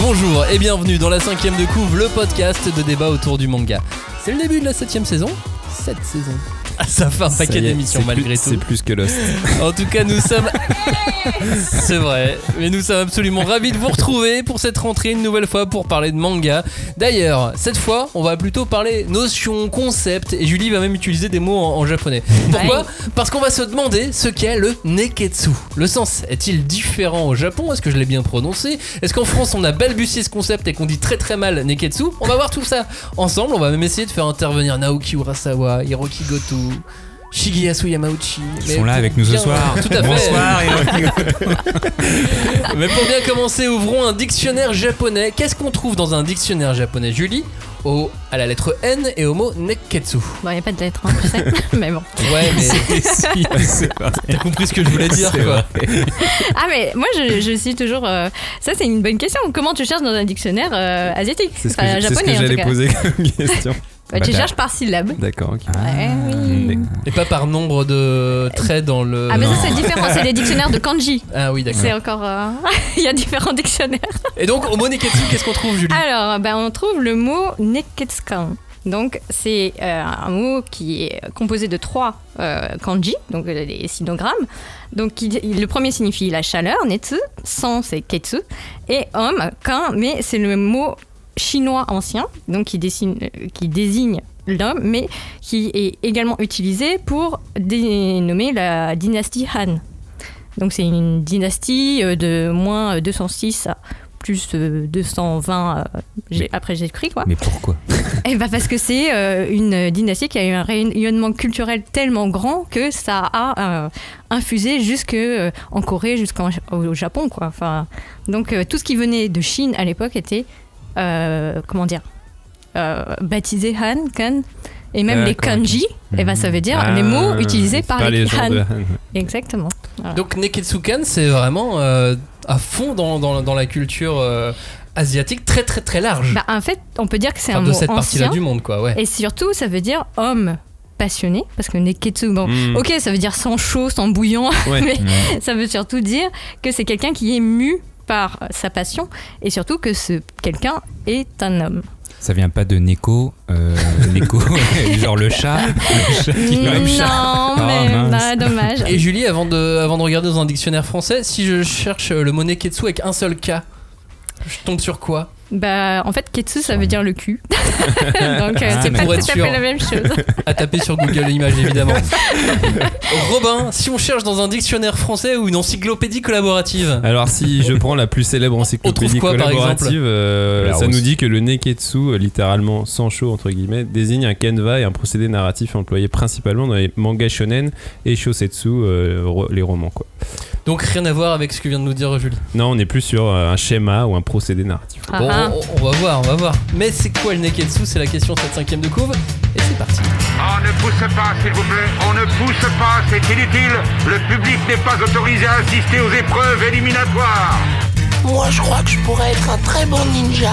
bonjour et bienvenue dans la cinquième de couvre, le podcast de débat autour du manga. C'est le début de la septième saison Cette saison. Ça fait un paquet d'émissions malgré plus- tout. C'est plus que Lost. En tout cas, nous sommes. C'est vrai, mais nous sommes absolument ravis de vous retrouver pour cette rentrée une nouvelle fois pour parler de manga. D'ailleurs, cette fois, on va plutôt parler notions, concepts, et Julie va même utiliser des mots en, en japonais. Pourquoi? Parce qu'on va se demander ce qu'est le neketsu. Le sens est-il différent au Japon? Est-ce que je l'ai bien prononcé? Est-ce qu'en France on a balbutié ce concept et qu'on dit très très mal neketsu? On va voir tout ça ensemble. On va même essayer de faire intervenir Naoki Urasawa, Hiroki Goto. Shigeyasu Yamauchi. Ils Mais sont là avec nous ce soir. Tout à fait. Bonsoir. Mais pour bien commencer, ouvrons un dictionnaire japonais. Qu'est-ce qu'on trouve dans un dictionnaire japonais, Julie? Au, À la lettre N et au mot neketsu. Bon, il n'y a pas de lettre, hein, tu sais. mais bon. Ouais, mais Si, t'as compris ce que je voulais dire, quoi. Ah, mais moi, je, je suis toujours. euh, Ça, c'est une bonne question. Comment tu cherches dans un dictionnaire euh, asiatique? C'est ce que, Enfin, ce j'allais poser comme question. Bah, tu Bah, cherches par syllabe. D'accord, ok. Ouais, oui. Et pas par nombre de traits dans le. Ah, mais ça, c'est différent. C'est les dictionnaires de kanji. Ah oui, d'accord. C'est encore. euh, Il y a différents dictionnaires. Et donc, au mot neketsu, qu'est-ce qu'on trouve, Julie? Alors, ben, on trouve le mot neketsukan. Donc, c'est euh, un mot qui est composé de trois euh, kanji, donc les sinogrammes. Donc, qui- le premier signifie la chaleur, netsu, san, c'est ketsu, et homme, kan, mais c'est le mot chinois ancien, donc qui, dessine- euh, qui désigne l'homme, mais qui est également utilisé pour dénommer la dynastie Han. Donc, c'est une dynastie euh, de moins 206 à plus euh, 220 euh, j'ai- après Jésus-Christ, quoi. Mais pourquoi? Et bah parce que c'est euh, une dynastie qui a eu un rayonnement culturel tellement grand que ça a euh, infusé jusque euh, en Corée, jusqu'au au Japon, quoi. Enfin, donc euh, tout ce qui venait de Chine à l'époque était, euh, comment dire, euh, baptisé Han, Kan. Et même les kanji, et ben ça veut dire Ah, les mots utilisés c'est par les, Han. de. Exactement. Voilà. Donc, neketsukan, c'est vraiment euh, à fond dans, dans, dans la culture euh, asiatique, très très très large. Bah, en fait, on peut dire que c'est Enfin, un de mot cette partie-là du monde, quoi, ouais. Et surtout, ça veut dire homme passionné, parce que neketsu, bon, Hmm. ok, ça veut dire sans chaud, sans bouillant, Ouais. mais ça veut surtout dire que c'est quelqu'un qui est mu par sa passion, et surtout que ce quelqu'un est un homme. Ça vient pas de Neko, euh, Neko, genre le chat, le chat qui non, chat. mais Oh, mince. bah, dommage. Et Julie, avant de, avant de regarder dans un dictionnaire français, si je cherche le mot neketsu avec un seul K, je tombe sur quoi? Bah, en fait, ketsu, ça veut dire le cul. Donc, euh, Ah, c'est pas pour tout être à sûr. fait la même chose. À taper sur Google Images, évidemment. Robin, si on cherche dans un dictionnaire français ou une encyclopédie collaborative, Alors si je prends la plus célèbre encyclopédie quoi, par collaborative, euh, ça nous dit que le neketsu, euh, littéralement sans chaud entre guillemets, désigne un kenva et un procédé narratif employé principalement dans les mangas shonen et shosetsu, euh, les romans quoi. Donc rien à voir avec ce que vient de nous dire Julie. Non, on est plus sur euh, un schéma ou un procédé narratif. Ah, Bon, ah. on, on va voir, on va voir. Mais c'est quoi le neketsu? C'est la question de cette cinquième de couve. Et c'est parti. On ne pousse pas, s'il vous plaît. On ne pousse pas, c'est inutile. Le public n'est pas autorisé à assister aux épreuves éliminatoires. Moi, je crois que je pourrais être un très bon ninja.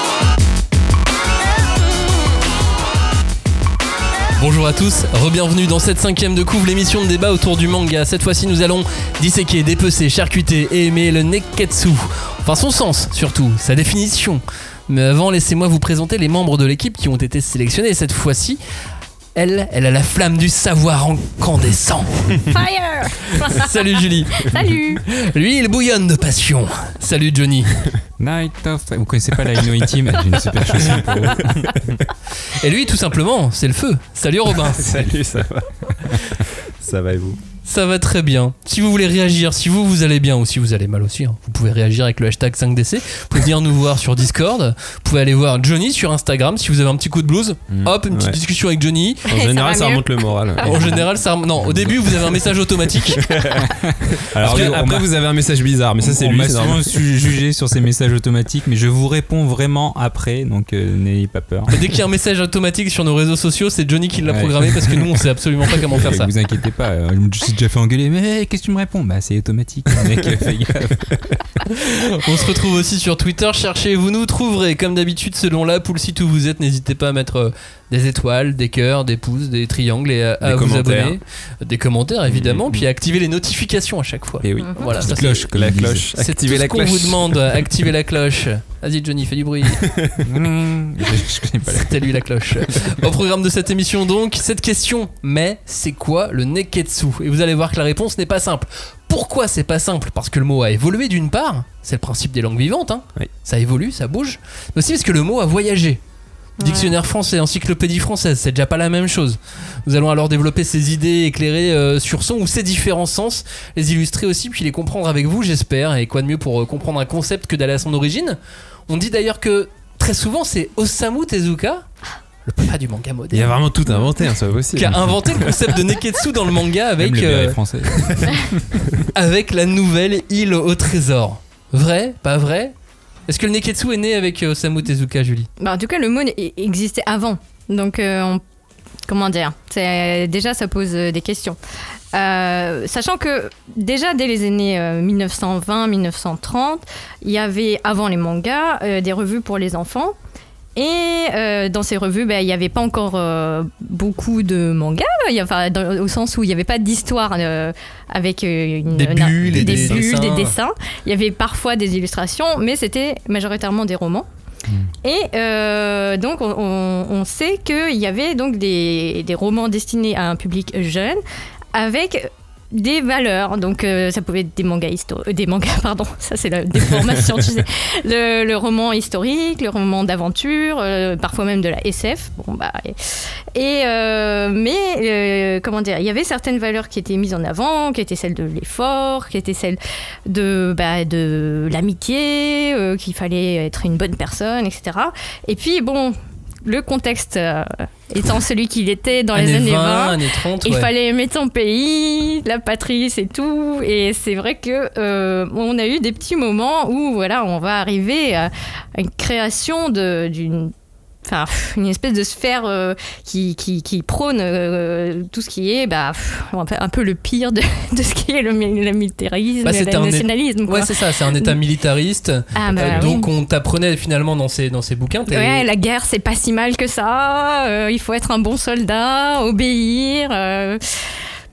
Bonjour à tous, re-bienvenue dans cette cinquième de couve, l'émission de débat autour du manga. Cette fois-ci, nous allons disséquer, dépecer, charcuter et aimer le neketsu. Enfin, son sens surtout, sa définition. Mais avant, laissez-moi vous présenter les membres de l'équipe qui ont été sélectionnés cette fois-ci. Elle, elle a la flamme du savoir incandescent. Fire Salut Julie. Salut Lui, il bouillonne de passion. Salut Johnny. Night of. Vous connaissez pas la Ino Team J'ai une super chanson pour vous. Et lui, tout simplement, c'est le feu. Salut Robin. Salut, ça va Ça va et vous? Ça va très bien. Si vous voulez réagir, si vous vous allez bien ou si vous allez mal aussi, hein, vous pouvez réagir avec le hashtag 5DC. Vous pouvez venir nous voir sur Discord. Vous pouvez aller voir Johnny sur Instagram si vous avez un petit coup de blues. Hop, une petite Ouais. discussion avec Johnny. En Ça général, ça mieux. remonte le moral. En général, ça. Non, au début, vous avez un message automatique. Alors Après, après, on m'a- vous avez un message bizarre, mais ça c'est on lui, m'a souvent normal. su- jugé sur ces messages automatiques, mais je vous réponds vraiment après, donc euh, n'ayez pas peur. Et dès qu'il y a un message automatique sur nos réseaux sociaux, c'est Johnny qui l'a Ouais. programmé parce que nous, on sait absolument pas comment faire ça. Vous inquiétez pas, euh, je déjà fait engueuler, mais qu'est-ce que tu me réponds? Bah c'est automatique, gaffe. On se retrouve aussi sur Twitter. Cherchez, vous nous trouverez. Comme d'habitude, selon l'app ou le site où vous êtes, n'hésitez pas à mettre euh, des étoiles, des cœurs, des pouces, des triangles et à, à vous abonner. Des commentaires, évidemment. Mhm. Puis à activer les notifications à chaque fois. Et oui. Voilà, ça, cloche, comme La cloche. C'est tout Activez ce la qu'on vous demande. Activez la cloche. Vas-y, Johnny, fais du bruit. je, je connais pas la C'était lui la cloche. Au programme de cette émission, donc, cette question. Mais c'est quoi le neketsu? Et vous allez voir que la réponse n'est pas simple. Pourquoi c'est pas simple? Parce que le mot a évolué d'une part. C'est le principe des langues vivantes. hein. Oui. Ça évolue, ça bouge. Mais aussi parce que le mot a voyagé. Dictionnaire français, encyclopédie française, c'est déjà pas la même chose. Nous allons alors développer ces idées éclairées euh, sur son ou ces différents sens, les illustrer aussi, puis les comprendre avec vous, j'espère. Et quoi de mieux pour euh, comprendre un concept que d'aller à son origine? On dit d'ailleurs que très souvent c'est Osamu Tezuka, le papa du manga Il y a moderne, vraiment tout inventé, hein, c'est pas qui possible. a inventé le concept de Neketsu dans le manga Même avec, euh, français. avec la nouvelle île au trésor. Vrai? Pas vrai? Est-ce que le Neketsu est né avec euh, Osamu Tezuka, Julie? Bah, en tout cas, le mot existait avant. Donc, euh, comment dire? Déjà, ça pose euh, des questions. Sachant que déjà dès les années 1920-1930, il y avait avant les mangas des revues pour les enfants. Et euh, dans ces revues, ben, il n'y avait pas encore euh, beaucoup de mangas, enfin, dans- au sens où il n'y avait pas d'histoire euh, avec une, Des bulles et des, des bulles, dessins. des dessins. Il y avait parfois des illustrations, mais c'était majoritairement des romans. Et euh, donc, on, on- on sait qu'il y avait donc des, des romans destinés à un public jeune avec des valeurs. Donc, euh, ça pouvait être des mangas historiques, des mangas, pardon, ça c'est la déformation, tu sais. Le, roman historique, le roman d'aventure, euh, parfois même de la SF. Bon, bah, et, euh, mais, euh, comment dire, il y avait certaines valeurs qui étaient mises en avant, qui étaient celles de l'effort, qui étaient celles de, bah, de l'amitié, euh, qu'il fallait être une bonne personne, etc. Et puis, bon, le contexte euh, étant celui qu'il était dans les années 20, années 30, il ouais. fallait aimer ton pays, la patrie, c'est tout. Et c'est vrai que euh, on a eu des petits moments où voilà, on va arriver à, une création d'une Enfin, une espèce de sphère euh, qui, qui, qui prône euh, tout ce qui est bah, un peu- le pire de, de ce qui est le, mi- le militarisme, Bah, le nationalisme. quoi. Ouais, c'est ça, c'est un état militariste. Ah, bah Euh, oui. donc on t'apprenait finalement dans ces, dans ces bouquins. Ouais, la guerre, c'est pas si mal que ça. euh, il faut être un bon soldat, obéir.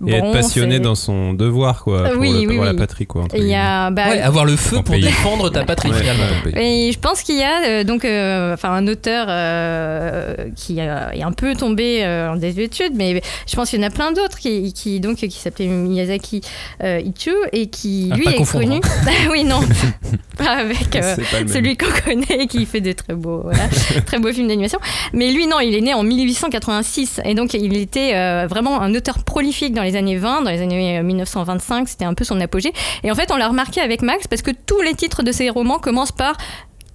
Et être passionné dans son devoir, quoi, pour, Oui, le- oui, pour la patrie, quoi. Il y a, bah, Ouais, avoir le feu pour pays. défendre ta patrie Ouais, finalement. ouais. Et je pense qu'il y a euh, donc euh, enfin un auteur euh, qui est un peu tombé euh, en désuétude, mais je pense qu'il y en a plein d'autres qui, qui donc qui s'appelait Miyazaki euh, Ichiu et qui Ah, lui est confondre, connu. Ah oui non, pas avec euh, celui qu'on connaît qui fait des très beaux voilà, très beaux films d'animation. Mais lui non, il est né en 1886 et donc il était euh, vraiment un auteur prolifique dans les années 20, dans les années euh, 1925, c'était un peu son apogée. Et en fait, on l'a remarqué avec Max parce que tous les titres de ses romans commencent par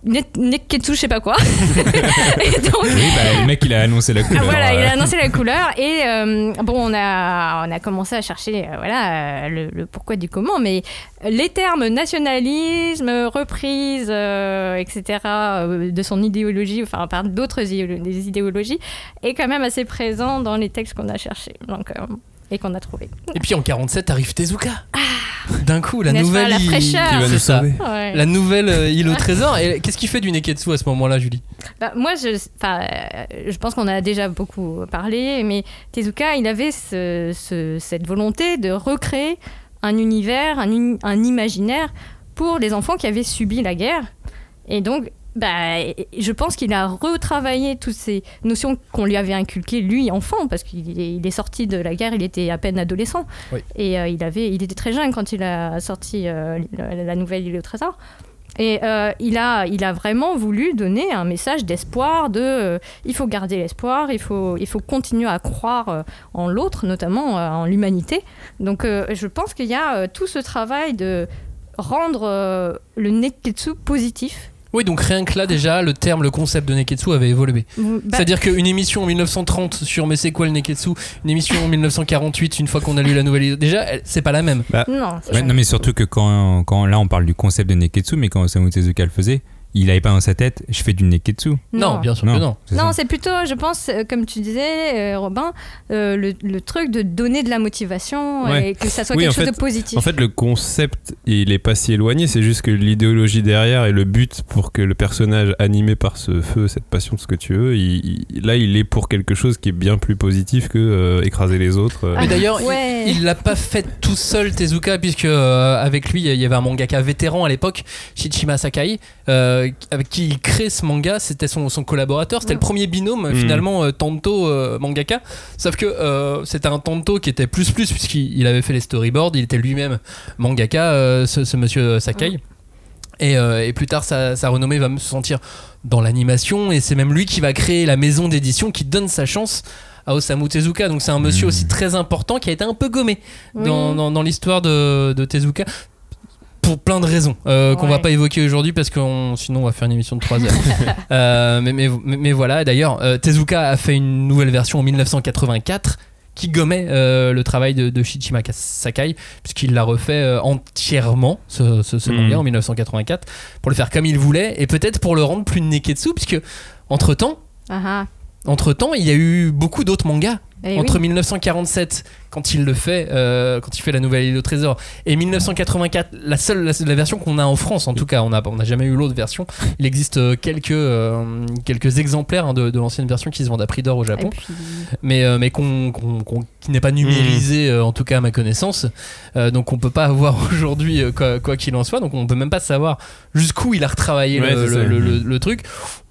Ne- Neketsu, je sais pas quoi. et donc, Oui, bah, le mec, il a annoncé la ah, couleur. voilà, il euh, a annoncé la couleur et euh, bon, on a, on a commencé à chercher euh, voilà, euh, le, le pourquoi du comment, mais les termes nationalisme, reprise, euh, etc., euh, de son idéologie, enfin par d'autres idéologies, est quand même assez présent dans les textes qu'on a cherchés donc, euh, et qu'on a trouvés. Et puis en 47 arrive Tezuka. D'un coup, la Ah. Pas, nouvelle la île- fraîcheur. Qui va C'est nous ça. sauver. Ouais. La nouvelle euh, île au trésor. Et qu'est-ce qu'il fait du Neketsu à ce moment-là, Julie? Bah, moi, je, enfin, euh, je pense qu'on a déjà beaucoup parlé, mais Tezuka, il avait ce- ce- cette volonté de recréer un univers, un, un imaginaire pour les enfants qui avaient subi la guerre. Et donc, bah, je pense qu'il a retravaillé toutes ces notions qu'on lui avait inculquées, lui, enfant, parce qu'il est, il est sorti de la guerre, il était à peine adolescent. Oui. Et euh, il, avait, il était très jeune quand il a sorti euh, la, nouvelle Île au Trésor. Et euh, il, a, il a vraiment voulu donner un message d'espoir, de euh, il faut garder l'espoir, il faut, il faut continuer à croire euh, en l'autre, notamment en l'humanité. Donc je pense qu'il y a tout ce travail de rendre le Neketsu positif. Oui, donc rien que là déjà, le terme, le concept de Neketsu avait évolué. Bah, C'est-à-dire qu'une émission en 1930 sur Mais c'est quoi le Neketsu, une émission en 1948, une fois qu'on a lu la nouvelle déjà, c'est pas la même. non, c'est Ouais, ça. non, mais surtout que quand, quand là on parle du concept de Neketsu, mais quand Osamu Tezuka le faisait, il avait pas dans sa tête, je fais du Neketsu. Non, bien sûr que non. c'est Non, ça. c'est plutôt, je pense, euh, comme tu disais, euh, Robin, euh, le, le truc de donner de la motivation Ouais. et que ça soit Oui, quelque chose fait- de positif. En fait, le concept, il est pas si éloigné, c'est juste que l'idéologie derrière et le but pour que le personnage animé par ce feu, cette passion, ce que tu veux, il- il- là, il est pour quelque chose qui est bien plus positif que euh, écraser les autres. euh. Mais d'ailleurs, il- Ouais. il l'a pas fait tout seul, Tezuka, puisque euh, avec lui, il y avait un mangaka vétéran à l'époque, Shichima Sakai, euh, avec qui il crée ce manga. C'était son, son collaborateur. C'était le premier binôme, Mm. finalement, euh, Tanto euh, mangaka. Sauf que euh, c'était un Tanto qui était plus plus, puisqu'il il avait fait les storyboards. Il était lui-même mangaka, euh, ce, ce monsieur Sakai. Et, euh, et plus tard, sa, sa renommée va me sentir dans l'animation. Et c'est même lui qui va créer la maison d'édition qui donne sa chance à Osamu Tezuka. Donc c'est un monsieur Mmh. aussi très important qui a été un peu gommé Oui. dans, dans- dans l'histoire de, de Tezuka. Pour plein de raisons euh, qu'on va pas évoquer aujourd'hui parce que sinon on va faire une émission de 3 heures. Euh, mais, mais, mais- mais voilà, d'ailleurs, euh, Tezuka a fait une nouvelle version en 1984 qui gommait euh, le travail de, de Shichima Sakai, puisqu'il l'a refait euh, entièrement, ce, ce, ce Mhm. manga, en 1984, pour le faire comme il voulait, et peut-être pour le rendre plus neketsu, puisque entre-temps, Ah, ah. entre-temps, il y a eu beaucoup d'autres mangas. Eh Entre oui. 1947, quand il le fait, euh, quand il fait la nouvelle île au trésor, et 1984, la seule, la, la version qu'on a en France, en tout cas, on n'a on n'a jamais eu l'autre version. Il existe euh, quelques, euh, quelques exemplaires hein, de, de l'ancienne version qui se vendent à prix d'or au Japon, puis, mais, euh, mais qu'on, qu'on- qu'on- qui n'est pas numérisé, euh, en tout cas à ma connaissance. Euh, donc on peut pas avoir aujourd'hui, euh, quoi quoi qu'il en soit, donc on peut même pas savoir jusqu'où il a retravaillé Ouais, le, c'est ça. le- le- le truc.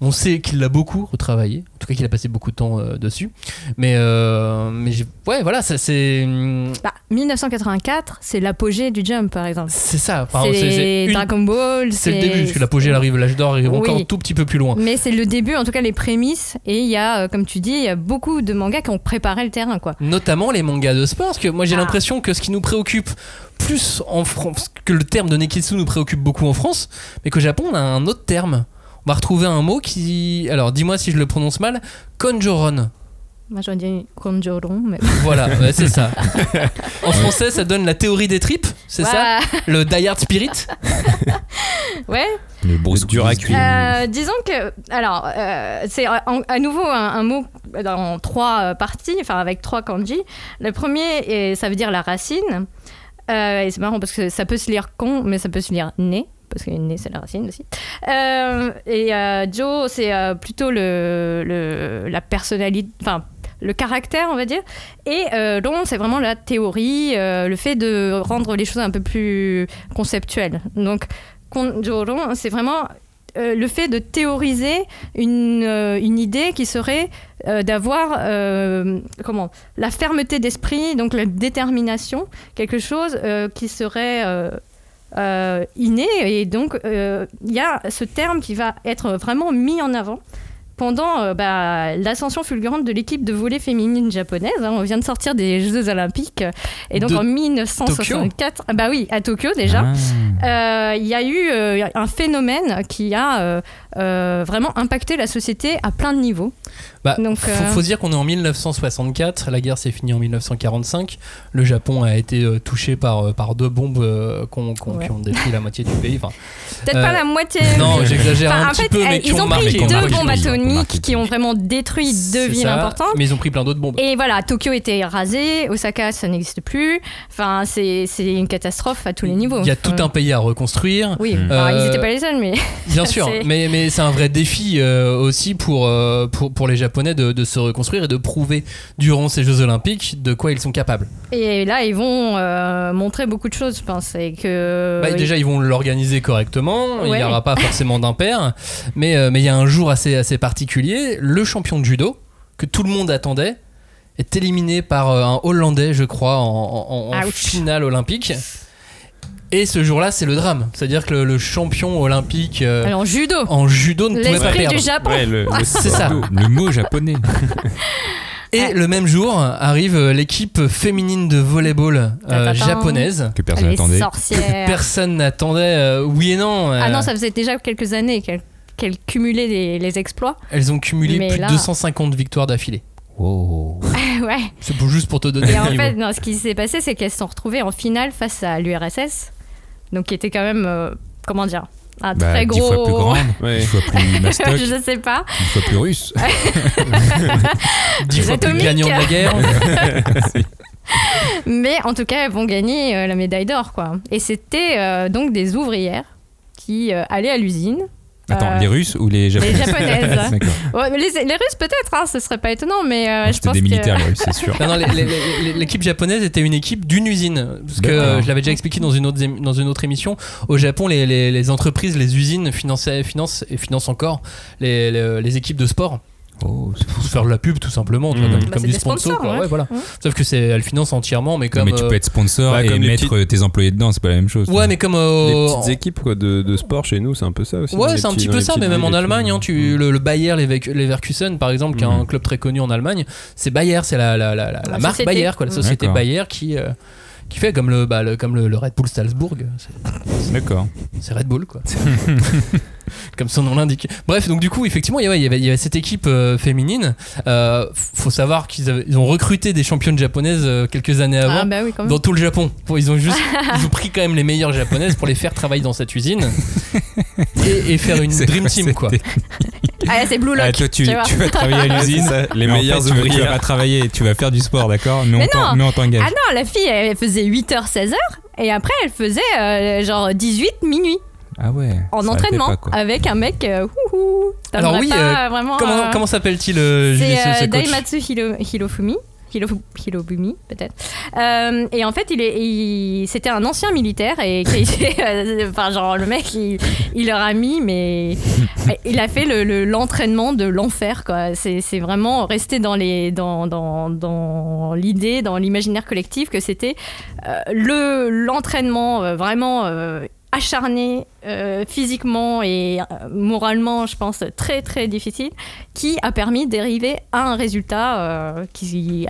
On sait qu'il l'a beaucoup retravaillé, en tout cas qu'il a passé beaucoup de temps euh, dessus. Mais, euh, mais j'ai- ouais, voilà, ça, c'est. Hum, bah, 1984, c'est l'apogée du Jump, par exemple. C'est ça. Enfin, c'est c'est- c'est une- Dragon Ball. c'est le début, parce que l'apogée, elle arrive, l'âge d'or arrive Oui. encore un tout petit peu plus loin. Mais c'est le début, en tout cas les prémices. Et il y a, euh, comme tu dis, il y a beaucoup de mangas qui ont préparé le terrain, quoi. Notamment les mangas de sport, parce que moi j'ai Ah. l'impression que ce qui nous préoccupe plus en France, que le terme de Neketsu nous préoccupe beaucoup en France, mais qu'au Japon on a un autre terme. On va retrouver un mot qui. Alors dis-moi si je le prononce mal. Konjoron. Moi, j'aurais dit Konjoron, mais. Voilà, ouais, c'est ça. En français, ça donne la théorie des tripes, c'est ça Le Die Hard Spirit Ouais. Le Bruce dur à cuire. Euh, disons que, alors, euh, c'est à nouveau un, un mot dans trois euh, parties, enfin avec trois kanji. Le premier, est- ça veut dire la racine. Euh, et c'est marrant parce que ça peut se lire con, mais ça peut se lire né. Parce que né, c'est la racine aussi. Euh, et euh, Joe, c'est euh, plutôt le, le- la personnalité, enfin, le caractère, on va dire. Et euh, Ron, c'est vraiment la théorie, euh, le fait de rendre les choses un peu plus conceptuelles. Donc, Konjoron, c'est vraiment euh, le fait de théoriser une, euh, une idée qui serait d'avoir comment la fermeté d'esprit, donc la détermination, quelque chose qui serait inné. Et donc, il y a ce terme qui va être vraiment mis en avant pendant euh, bah, l'ascension fulgurante de l'équipe de volley féminine japonaise. hein. on vient de sortir des Jeux Olympiques. Et donc De en 1964, ah bah oui, à Tokyo déjà, Ah. euh, il y a eu euh, un phénomène qui a vraiment impacté la société à plein de niveaux. Bah, Donc, faut, euh, faut dire qu'on est en 1964, la guerre s'est finie en 1945, le Japon a été euh, touché par, euh, par deux bombes euh, Ouais. qui ont détruit la moitié du pays. Enfin, Peut-être Euh, pas la moitié. non, j'exagère Enfin, un en petit fait, peu, mais euh, qui ils ont pris deux marqué, bombes atomiques qui ont vraiment détruit deux villes ça, importantes. Mais ils ont pris plein d'autres bombes. Et voilà, Tokyo était rasé, Osaka ça n'existe plus. Enfin, c'est c'est une catastrophe à tous les niveaux. Il y a tout un pays à reconstruire. Oui, Mm. alors, ils Euh, n'étaient pas les seuls, mais. Bien sûr, mais, mais c'est un vrai défi euh, aussi pour, euh, pour, pour les Japonais de, de se reconstruire et de prouver durant ces Jeux Olympiques de quoi ils sont capables. Et là, ils vont euh, montrer beaucoup de choses, je pense. Et que. Bah, déjà, ils vont l'organiser correctement, il n'y aura pas forcément d'impair, mais euh, mais il y a un jour assez, assez particulier. Le champion de judo, que tout le monde attendait, est éliminé par euh, un Hollandais, je crois, en, en- finale olympique. Et ce jour-là, c'est le drame. C'est-à-dire que le, le champion olympique euh, Alors, en judo. en judo ne pouvait pas L'esprit perdre. du Japon. Ouais, le- le- C'est ça. Le mot japonais. Et le même jour arrive euh, l'équipe féminine de volleyball euh, Tatatin. japonaise. Que personne Les n'attendait. sorcières. Personne n'attendait. euh, oui et non. euh, Ah non, ça faisait déjà quelques années qu'elles qu'elles cumulaient les, les exploits. Elles ont cumulé Mais plus là- de 250 victoires d'affilée. Wow. ouais. C'est pour, juste pour te donner Et le en niveau. fait, non, ce qui s'est passé, c'est qu'elles se sont retrouvées en finale face à l'URSS. Donc, qui était quand même, euh, comment dire, un Bah, très gros. fois plus grande, Ouais. fois plus mastoc, Je sais pas. dix fois plus russe. Dix fois plus gagnant de la guerre. Mais en tout cas, elles vont gagner euh, la médaille d'or, quoi. Et c'était euh, donc des ouvrières qui euh, allaient à l'usine. Attends, Euh, les Russes ou les Japonais Japonaises. D'accord. Ouais, mais les, les Russes, peut-être, hein, ce serait pas étonnant, mais euh, je pense des que. militaires, les Russes, c'est sûr. Non, non, les- les- les- l'équipe japonaise était une équipe d'une usine. Parce que euh, je l'avais déjà expliqué dans une autre, émi- dans une autre émission. Au Japon, les, les- les entreprises, les usines finançaient, financent et financent encore les, les- les équipes de sport. Oh, c'est Pour se faire de la pub, tout simplement. vois, Mhm. Comme, Bah, comme du sponsor. sponsors, quoi. ouais. Ouais, voilà. Mhm. Sauf que c'est, elles financent entièrement, mais comme. mais tu euh, peux être sponsor bah, et les mettre tes employés dedans, c'est pas la même chose. Ouais, mais comme. euh, Les petites équipes quoi, de, de sport chez nous, c'est un peu ça aussi. Ouais, les c'est un petit peu les ça, mais même en Allemagne, tout. hein, tu, le, le Bayer Leverk- Leverkusen, par exemple, qui est un club très connu en Allemagne, c'est Bayer, c'est la, la, la, la- la La marque société. Bayer, quoi, la société. Bayer qui, euh, qui fait comme le, bah, le- comme le, le Red Bull Salzbourg. D'accord. C'est Red Bull, quoi. Comme son nom l'indique. Bref, donc du coup, effectivement, il y avait, il y avait- il y avait cette équipe euh, féminine. Euh, faut savoir qu'ils avaient- ils ont recruté des championnes japonaises euh, quelques années avant. Ah, bah oui, quand même. Dans tout le Japon. Bon, ils ont juste ils ont pris quand même les meilleures japonaises pour les faire travailler dans cette usine et, et faire une C'est dream quoi team cette quoi. Ah, c'est Blue Lock. Ah, toi, tu, tu vois. tu vas travailler à c'est l'usine. ça, les mais en meilleures fait, tu vas- Tu vas ouvrières. pas travailler, tu vas faire du sport, d'accord? Nous, Mais on t'en- non. on t'engage. Ah non, la fille, elle faisait 8h, 16h. Et après, elle faisait euh, genre 18 minuit Ah ouais. en entraînement pas, avec un mec. euh, ouhou, Alors oui, pas vraiment, Comment, euh, comment s'appelle-t-il euh, C'est euh, Daimatsu Hiro- Hirofumi. Hiro- Hirobumi, peut-être. Euh, et en fait, il est, il- c'était un ancien militaire et qui euh, enfin, genre, le mec, il, il leur a mis, mais il a fait le- le- l'entraînement de l'enfer, quoi. C'est, vraiment resté dans les, dans, dans, dans l'idée, dans l'imaginaire collectif que c'était euh, le l'entraînement euh, vraiment euh, acharné euh, physiquement et euh, moralement, je pense, très très difficile, qui a permis d'arriver à un résultat euh, qui,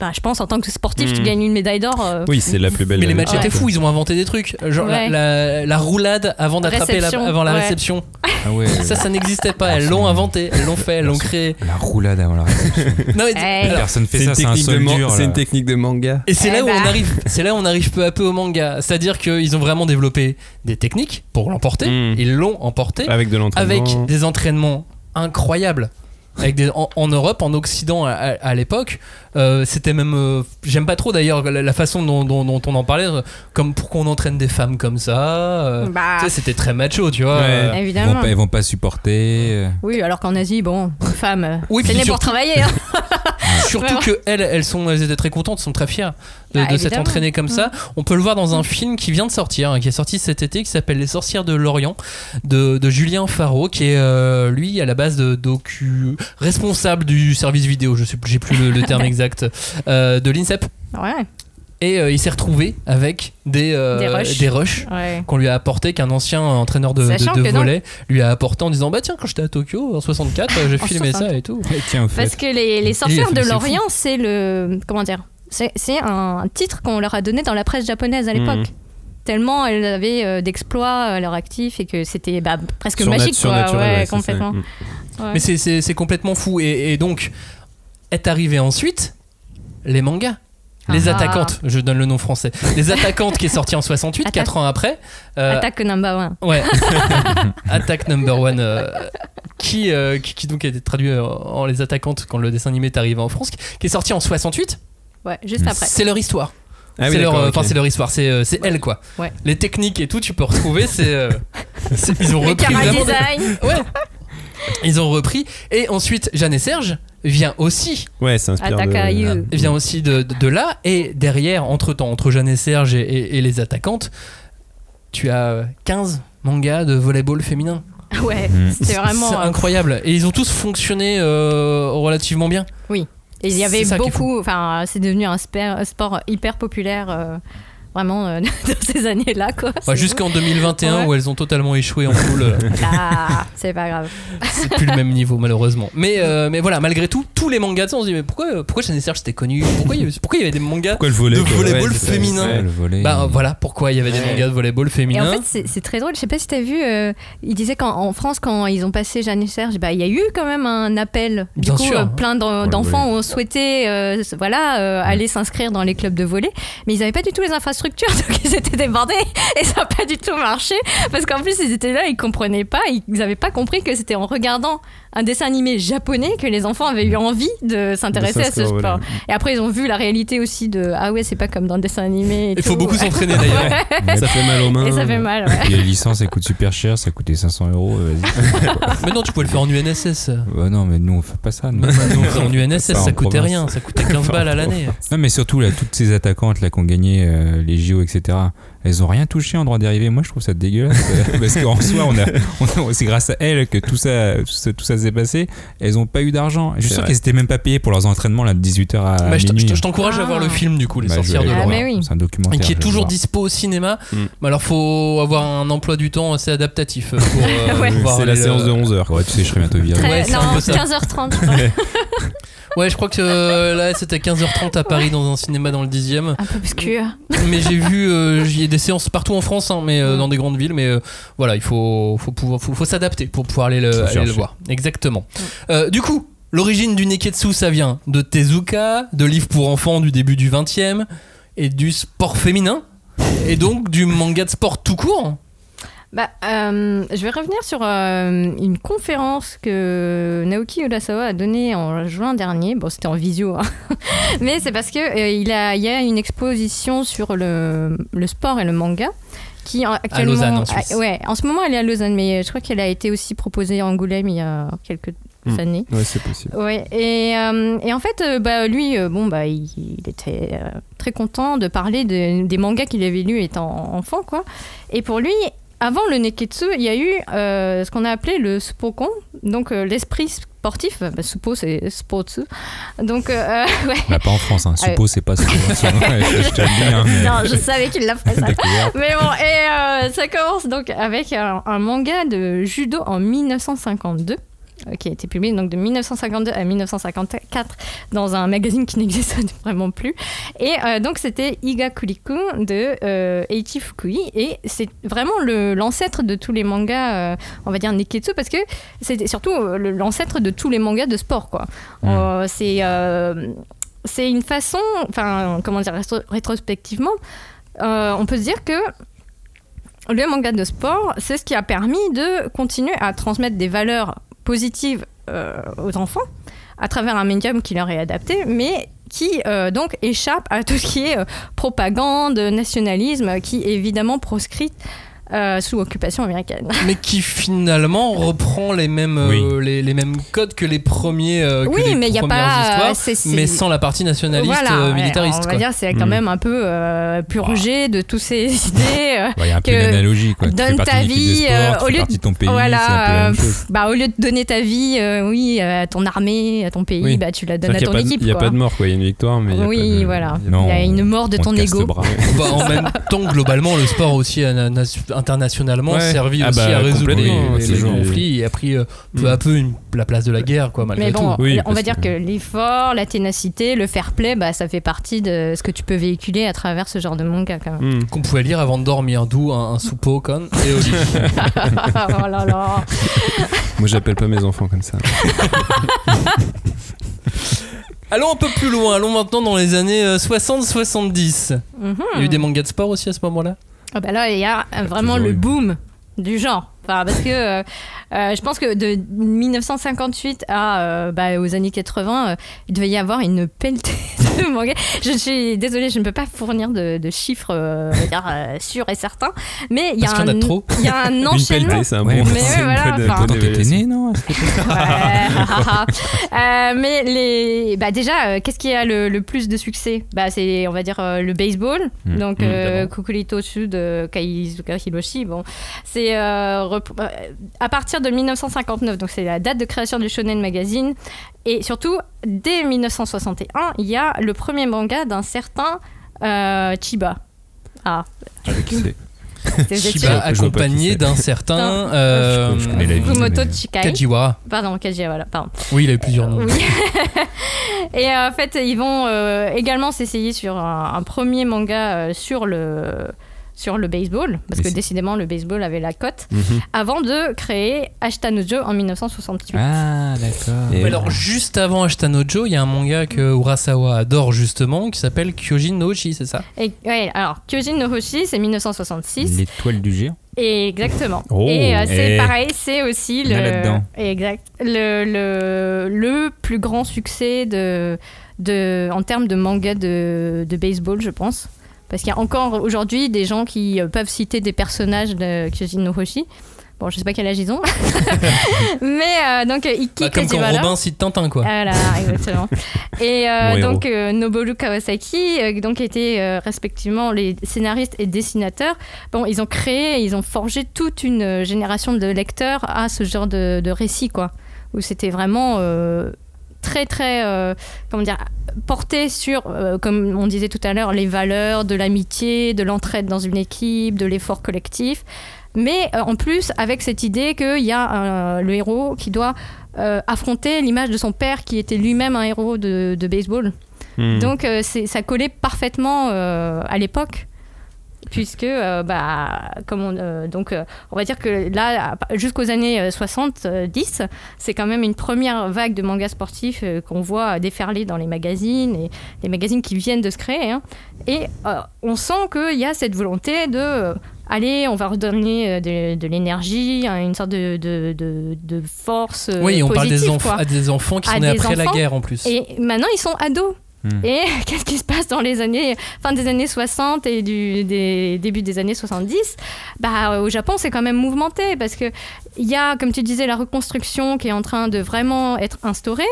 bah, je pense, en tant que sportif, tu Mm. gagnes une médaille d'or. euh, Oui, c'est la plus belle. Mais les matchs étaient fous, ils ont inventé des trucs. Genre la- Ouais. la, la roulade avant d'attraper la, Réception, avant la ouais. réception. Ah ouais. Ça, ça n'existait pas. Elles l'ont inventé, elles l'ont fait, elles l'ont créé. La roulade avant la réception. Non, mais- Hey. Personne fait ça, c'est un. C'est une technique de manga. Et c'est Eh là où bah. on arrive, c'est là où on arrive peu à peu au manga. C'est-à-dire qu'ils ont vraiment développé des techniques pour l'emporter. Mm. Ils l'ont emporté Avec de l'entraînement. avec des entraînements incroyables. Avec des, en, en Europe, en Occident à, à- à l'époque, euh, c'était même. euh, J'aime pas trop d'ailleurs la, la façon dont, dont- dont on en parlait, euh, comme pourquoi on entraîne des femmes comme ça. euh, Bah, tu sais, c'était très macho, tu vois. Ouais. euh. Ils vont, évidemment. pas, ils vont pas supporter. euh. Oui, alors qu'en Asie, bon, une femme, euh, Oui, c'est né pour travailler. hein. Surtout Vraiment. que elles, elles sont, elles étaient très contentes, sont très fières de, Ah, de s'être évidemment. entraînées comme ça. On peut le voir dans un film qui vient de sortir, hein, qui est sorti cet été, qui s'appelle Les Sorcières de l'Orient, de, de Julien Faro, qui est euh, lui à la base de docu responsable du service vidéo. Je sais plus, j'ai plus le, le terme exact euh, de l'INSEP. Ouais, Et euh, il s'est retrouvé avec des euh, Des rushs. des rushs ouais. qu'on lui a apporté, qu'un ancien entraîneur de, de, volet lui a apporté en disant bah tiens quand j'étais à Tokyo en 64 euh, j'ai filmé ça 64. et tout. Tiens, au fait. Parce que les, les sorcières de c'est l'Orient, c'est le. Comment dire C'est c'est un titre qu'on leur a donné dans la presse japonaise à l'époque. Mhm. Tellement elles avaient euh, d'exploits à leur actif et que c'était bah, presque Surnat- magique, quoi. Ouais, complètement. Mm. Ouais. Mais c'est- complètement fou. Et, et donc, est arrivé ensuite les mangas. Les Ah. attaquantes, je donne le nom français. Les attaquantes qui est sorti en 68, Attaque. 4 ans après. Euh, Attaque number one. Ouais. Attack number one. euh, qui, euh, qui, qui donc a été traduit en Les attaquantes quand le dessin animé est arrivé en France, qui est sorti en 68. Ouais, juste après. C'est leur histoire. Ah oui, c'est leur, d'accord, euh, enfin, ok. c'est leur histoire, c'est c'est elle quoi. Ouais. Les techniques et tout, tu peux retrouver, c'est euh, ils ont Le repris vraiment- design. Ouais. Ils ont repris et ensuite Jeanne et Serge vient aussi Ouais, de... you. vient aussi de, de, de là et derrière entre temps entre Jeanne et Serge et, et- et les attaquantes tu as 15 mangas de volleyball féminin Ouais, Mm. c'était vraiment. c'est euh, incroyable et ils ont tous fonctionné euh, relativement bien Et il y avait C'est beaucoup. Enfin, c'est devenu un, sport hyper populaire. euh, vraiment euh, dans ces années-là, quoi. Jusqu'en 2021 Ouais. où elles ont totalement échoué en poule. euh, Ah, c'est pas grave. c'est plus le même niveau malheureusement. Mais, euh, mais voilà, malgré tout, tous les mangas, de ça, on se dit mais pourquoi, pourquoi Jeanne et Serge c'était connu pourquoi il, y avait, pourquoi il y avait des mangas Pourquoi de volleyball Ouais, féminin le. Bah voilà pourquoi il y avait des mangas de volleyball Et féminin. en fait, c'est- très drôle. Je sais pas si t'as vu, euh, il disait qu'en en France, quand ils ont passé Jeanne et Serge, bah, il y a eu quand même un appel. Du Bien coup, sûr. euh, plein d'en- le d'enfants ont souhaité euh, voilà, euh, aller s'inscrire dans les clubs de volley. Mais ils n'avaient pas du tout les infrastructures, donc ils étaient débordés. Et ça n'a pas du tout marché. Parce qu'en plus, ils étaient là, ils comprenaient pas. Ils n'avaient pas compris que c'était en regardant un dessin animé japonais que les enfants avaient eu envie de s'intéresser à ce sport. Et après, ils ont vu la réalité aussi de Ah ouais, c'est pas comme dans le dessin animé. et Il faut beaucoup s'entraîner d'ailleurs. Ça fait mal aux mains. Et ça fait mal, ouais. Et les licences, elles coûtent super cher, ça coûtait 500 euros. euh. Mais non, tu pouvais le faire en UNSS. Ouais, non, mais nous, on fait pas ça. nous. Non, en UNSS, ça en coûtait province. rien, ça coûtait 15 balles à l'année. Non, mais surtout, là, toutes ces attaquantes là, qui ont gagné euh, les JO, etc., elles ont rien touché en droit dérivé. Moi, je trouve ça dégueulasse. euh, parce qu'en soi, on a, on a- c'est grâce à elles que tout ça, tout ça, tout ça s'est passé. Elles ont pas eu d'argent. Je suis sûr qu'elles étaient même pas payées pour leurs entraînements là, de 18h à Bah, minuit. t- je t'encourage à Ah. voir le film du coup, Les Bah, sorcières de Ah, oui. C'est un documentaire. qui est toujours voir. dispo au cinéma. Mm. Mais alors, faut avoir un emploi du temps assez adaptatif pour euh, Ouais. C'est la aller séance de 11h. Ouais, tu sais, je serais bientôt viré. Ouais, non, peu ça. 15h30. je crois. Ouais, je crois que euh, là, c'était 15h30 à Paris dans un cinéma dans le 10e. Un peu obscur. mais j'ai vu, euh, a des séances partout en France, hein, mais euh, Mm. dans des grandes villes. Mais euh, voilà, il faut, faut, pouvoir, faut, faut s'adapter pour pouvoir aller le, aller voir. Exactement. Euh, du coup, l'origine du Neketsu, ça vient de Tezuka, de livres pour enfants du début du 20e, et du sport féminin, et donc du manga de sport tout court. Bah, euh, je vais revenir sur euh, une conférence que Naoki Urasawa a donnée en juin dernier. Bon, c'était en visio, hein. mais c'est parce que euh, il, y a une exposition sur le, le sport et le manga. Qui en- actuellement, Lausanne, en Suisse. Ouais, en ce moment elle est à Lausanne, mais je crois qu'elle a été aussi proposée à Angoulême il y a quelques Mm. années. Ouais, c'est possible. Ouais, et, et en fait, bah, lui, bon, bah, il, il était très content de parler de- des mangas qu'il avait lus étant enfant, quoi. Et pour lui, avant le Neketsu, il y a eu euh, ce qu'on a appelé le Spokon, donc euh, l'esprit sportif. Bah, Suppo, c'est Spotsu. Donc, euh, ouais. Bah, pas en France, hein. Suppo, c'est pas Suppo. Je te le dis, hein, mais- Non, je savais qu'il l'a fait ça. Mais bon, et euh, ça commence donc avec un, un manga de judo en 1952 euh, qui a été publié donc de 1952 à 1954 dans un magazine qui n'existe vraiment plus. Et euh, donc c'était Iga Kuriku de euh, Eiichi Fukui et c'est vraiment l'ancêtre de tous les mangas, euh, on va dire Neketsu, parce que c'est surtout euh, l'ancêtre de tous les mangas de sport quoi. Mm. Euh, c'est c'est une façon, enfin comment dire rétro- rétrospectivement, on peut se dire que le manga de sport, c'est ce qui a permis de continuer à transmettre des valeurs positives euh, aux enfants à travers un médium qui leur est adapté, mais qui euh, donc échappe à tout ce qui est euh, propagande, nationalisme, qui est évidemment proscrit euh, sous occupation américaine. mais qui finalement reprend les mêmes, euh, les, les mêmes codes que les premiers euh, que Oui, les mais il y a pas- c'est- mais sans la partie nationaliste Voilà, euh, militariste. on va quoi. dire c'est quand Mm. même un peu euh, purgé de toutes ces idées. Il y a un peu une analogie. Quoi. Donne ta vie euh, au fais lieu partie de ton pays, voilà, bah, au lieu de donner ta vie euh, oui à ton armée à ton pays Oui. bah tu la donnes à ton n'y équipe il y a pas de mort, quoi. Il y a une victoire, mais. oui voilà il y a une mort de on ton ego. Bah, en même temps, globalement, le sport aussi internationalement Ouais. servi Ah aussi bah, à résoudre les, complètement, les- les genre- conflits et a pris euh, peu Mm. à peu une- la place de la guerre, quoi, malgré mais bon tout. Oui, on va dire que- que l'effort la ténacité le fair play bah ça fait partie de ce que tu peux véhiculer à travers ce genre de manga quand même Hmm. Qu'on pouvait lire avant de dormir, d'où un, un soupeau con et au lit. oh là là Moi, j'appelle pas mes enfants comme ça. Allons un peu plus loin, allons maintenant dans les années euh, 60-70. Mhm. Il y a eu des mangas de sport aussi à ce moment-là? Ah bah là, il y a vraiment le boom du genre. Enfin, parce que euh, euh, je pense que de 1958 à, euh, bah, aux années 80, euh, il devait y avoir une pelletée de mangas. Je suis désolée, je ne peux pas fournir de, de chiffres euh, dire, euh, sûrs et certains, mais il y a Parce qu'il y en a un, trop. il y a un Une enchaînement. pelletée, c'est un bon. mais c'est ouais, une voilà, bonne- enfin, bonne Quand t'étais évaluation. né, non Ouais, mais les, bah déjà, euh, qu'est-ce qui a le, le plus de succès? Bah c'est, on va dire, euh, le baseball. Mm. Donc Mm, euh, évidemment. Kukurito Sud, Kaizuka Hiroshi. Bon, c'est à partir de 1959. Donc c'est la date de création du Shonen Magazine. Et surtout, dès 1961, il y a le premier manga d'un certain euh, Chiba. Ah, Avec C. vois pas qui accompagné d'un certain euh. Fumoto mais- Chikai. Kajiwara. Pardon, Kajiwara, voilà, pardon. Oui, il a eu plusieurs noms. Oui. Et euh, en fait, ils vont euh, également s'essayer sur un, un premier manga euh, sur le sur le baseball, parce Mais que décidément le baseball avait la cote, Mhm. avant de créer Ashtanojo en 1968. Ah, d'accord. Et- alors, juste avant Ashtanojo, il y a un manga que Urasawa adore justement qui s'appelle Kyojin no Uchi, c'est ça? Et, ouais, alors, Kyojin no Hoshi, c'est 1966. L'étoile du géant. Et exactement. Oh. et euh, c'est pareil, c'est aussi le, exact, le, le, le plus grand succès de, de, en termes de manga de, de baseball, je pense. Parce qu'il y a encore aujourd'hui des gens qui euh, peuvent citer des personnages de Kyojin no Hoshi. Bon, je sais pas quel âge ils ont. Mais euh, donc, euh, Ikki Bah, Comme quand. Robin cite Tintin, quoi. Voilà, exactement. Et euh, donc euh, Noboru Kawasaki, euh, donc étaient euh, respectivement les scénaristes et dessinateurs. Bon, ils ont créé, ils ont forgé toute une génération de lecteurs à ce genre de, de récit, quoi, où c'était vraiment euh, très très euh, comment dire porté sur, euh, comme on disait tout à l'heure, les valeurs de l'amitié, de l'entraide dans une équipe, de l'effort collectif. Mais euh, en plus, avec cette idée qu'il y a euh, le héros qui doit affronter l'image de son père qui était lui-même un héros de, de baseball. Hmm. Donc ça collait parfaitement à l'époque. Puisque, euh, bah, comme on, euh, donc, euh, on va dire que là, jusqu'aux années euh, 70, c'est quand même une première vague de mangas sportifs qu'on voit déferler dans les magazines, et les magazines qui viennent de se créer. hein. Et on sent qu'il y a cette volonté de allez, on va redonner de, de l'énergie, hein, une sorte de, de, de- force. oui, on parle des, quoi. à des enfants qui À sont nés après la guerre en plus. Et maintenant, ils sont ados. Hmm. Et qu'est-ce qui se passe dans les années, fin des années 60 et du début des années 70 Bah, au Japon, c'est quand même mouvementé parce que il y a, comme tu disais, la reconstruction qui est en train de vraiment être instaurée.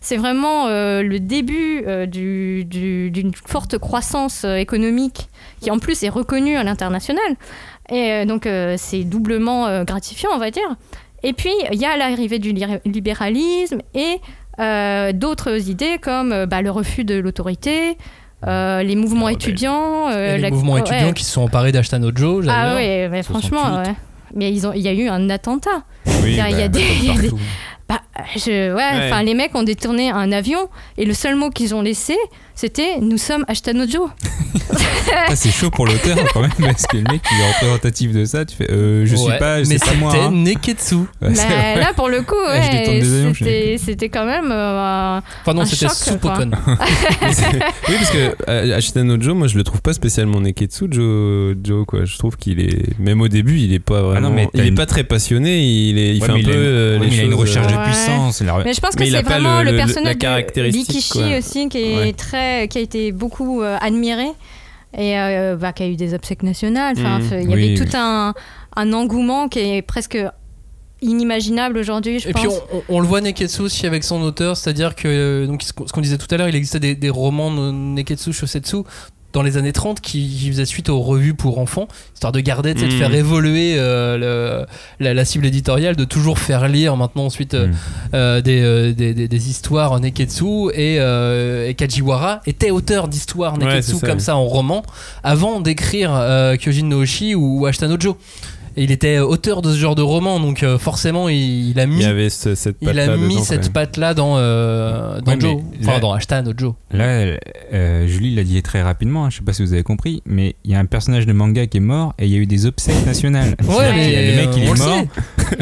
C'est vraiment euh, le début euh, du- du- d'une forte croissance euh, économique qui, en plus, est reconnue à l'international. Et euh, donc, euh, c'est doublement euh, gratifiant, on va dire. Et puis, il y a l'arrivée du li- libéralisme et euh, d'autres idées comme euh, bah, le refus de l'autorité, euh, les mouvements Oh, étudiants. euh, Et les la- mouvements ouais. étudiants qui se sont emparés d'Ashtanojo, j'allais Ah dire. ouais, mais franchement, 68. ouais. Mais ils ont, il y a eu un attentat. Oui, Il y a- il y a bah, des- comme il y a des- partout. Bah, je, ouais, enfin, les mecs ont détourné un avion et le seul mot qu'ils ont laissé, c'était nous sommes Ashtanojo. Ah, c'est chaud pour l'auteur quand même, parce que le mec il est représentatif de ça, tu fais euh, je suis Ouais, pas, mais c'est pas moi. c'était hein. Neketsu. Ouais, Bah, là, pour le coup, Ouais, c'était, c'était quand même. euh, Enfin non, c'était. Supokon. oui, parce que euh, Ashitano Joe, moi je le trouve pas spécialement Neketsu Joe, Joe quoi. Je trouve qu'il est, même au début, il est pas vraiment. non, mais il est une- pas très passionné. Il est, il Ouais, fait un peu euh, ouais, les mais il a une choses, recherche euh, de Ouais. puissance. la- Mais je pense que c'est vraiment le- personnage de aussi qui est Ouais. Très, qui a été beaucoup euh, admiré et euh, bah, qui a eu des obsèques nationales. Enfin, Mhm. il y Oui, avait oui. tout un, un engouement qui est presque inimaginable aujourd'hui, je Et pense. puis on, on- on le voit Neketsu aussi avec son auteur, c'est-à-dire que euh, donc ce qu'on ce qu'on disait tout à l'heure, il existait des, des romans de Neketsu Shosetsu dans les années 30 qui, qui faisaient suite aux revues pour enfants, histoire de garder, de faire évoluer euh, le- la, la cible éditoriale, de toujours faire lire maintenant ensuite euh, Mm. euh, des, des, des- des histoires en Neketsu et, et Kajiwara était auteur d'histoires Ouais, Neketsu ça. comme ça en roman avant d'écrire Kyojin no Oshi ou Ashtanojo. Et il était auteur de ce genre de roman, donc euh, forcément il, il a mis Il y avait ce- cette il a patte-là mis dedans, cette quoi. patte là dans, euh, dans Ouais, Joe, enfin là- dans Ashtan Joe. Là, euh, Julie l'a dit très rapidement, hein, je sais pas si vous avez compris, mais il y a un personnage de manga qui est mort et il y a eu des obsèques nationales. Ouais, mais le mec il on est mort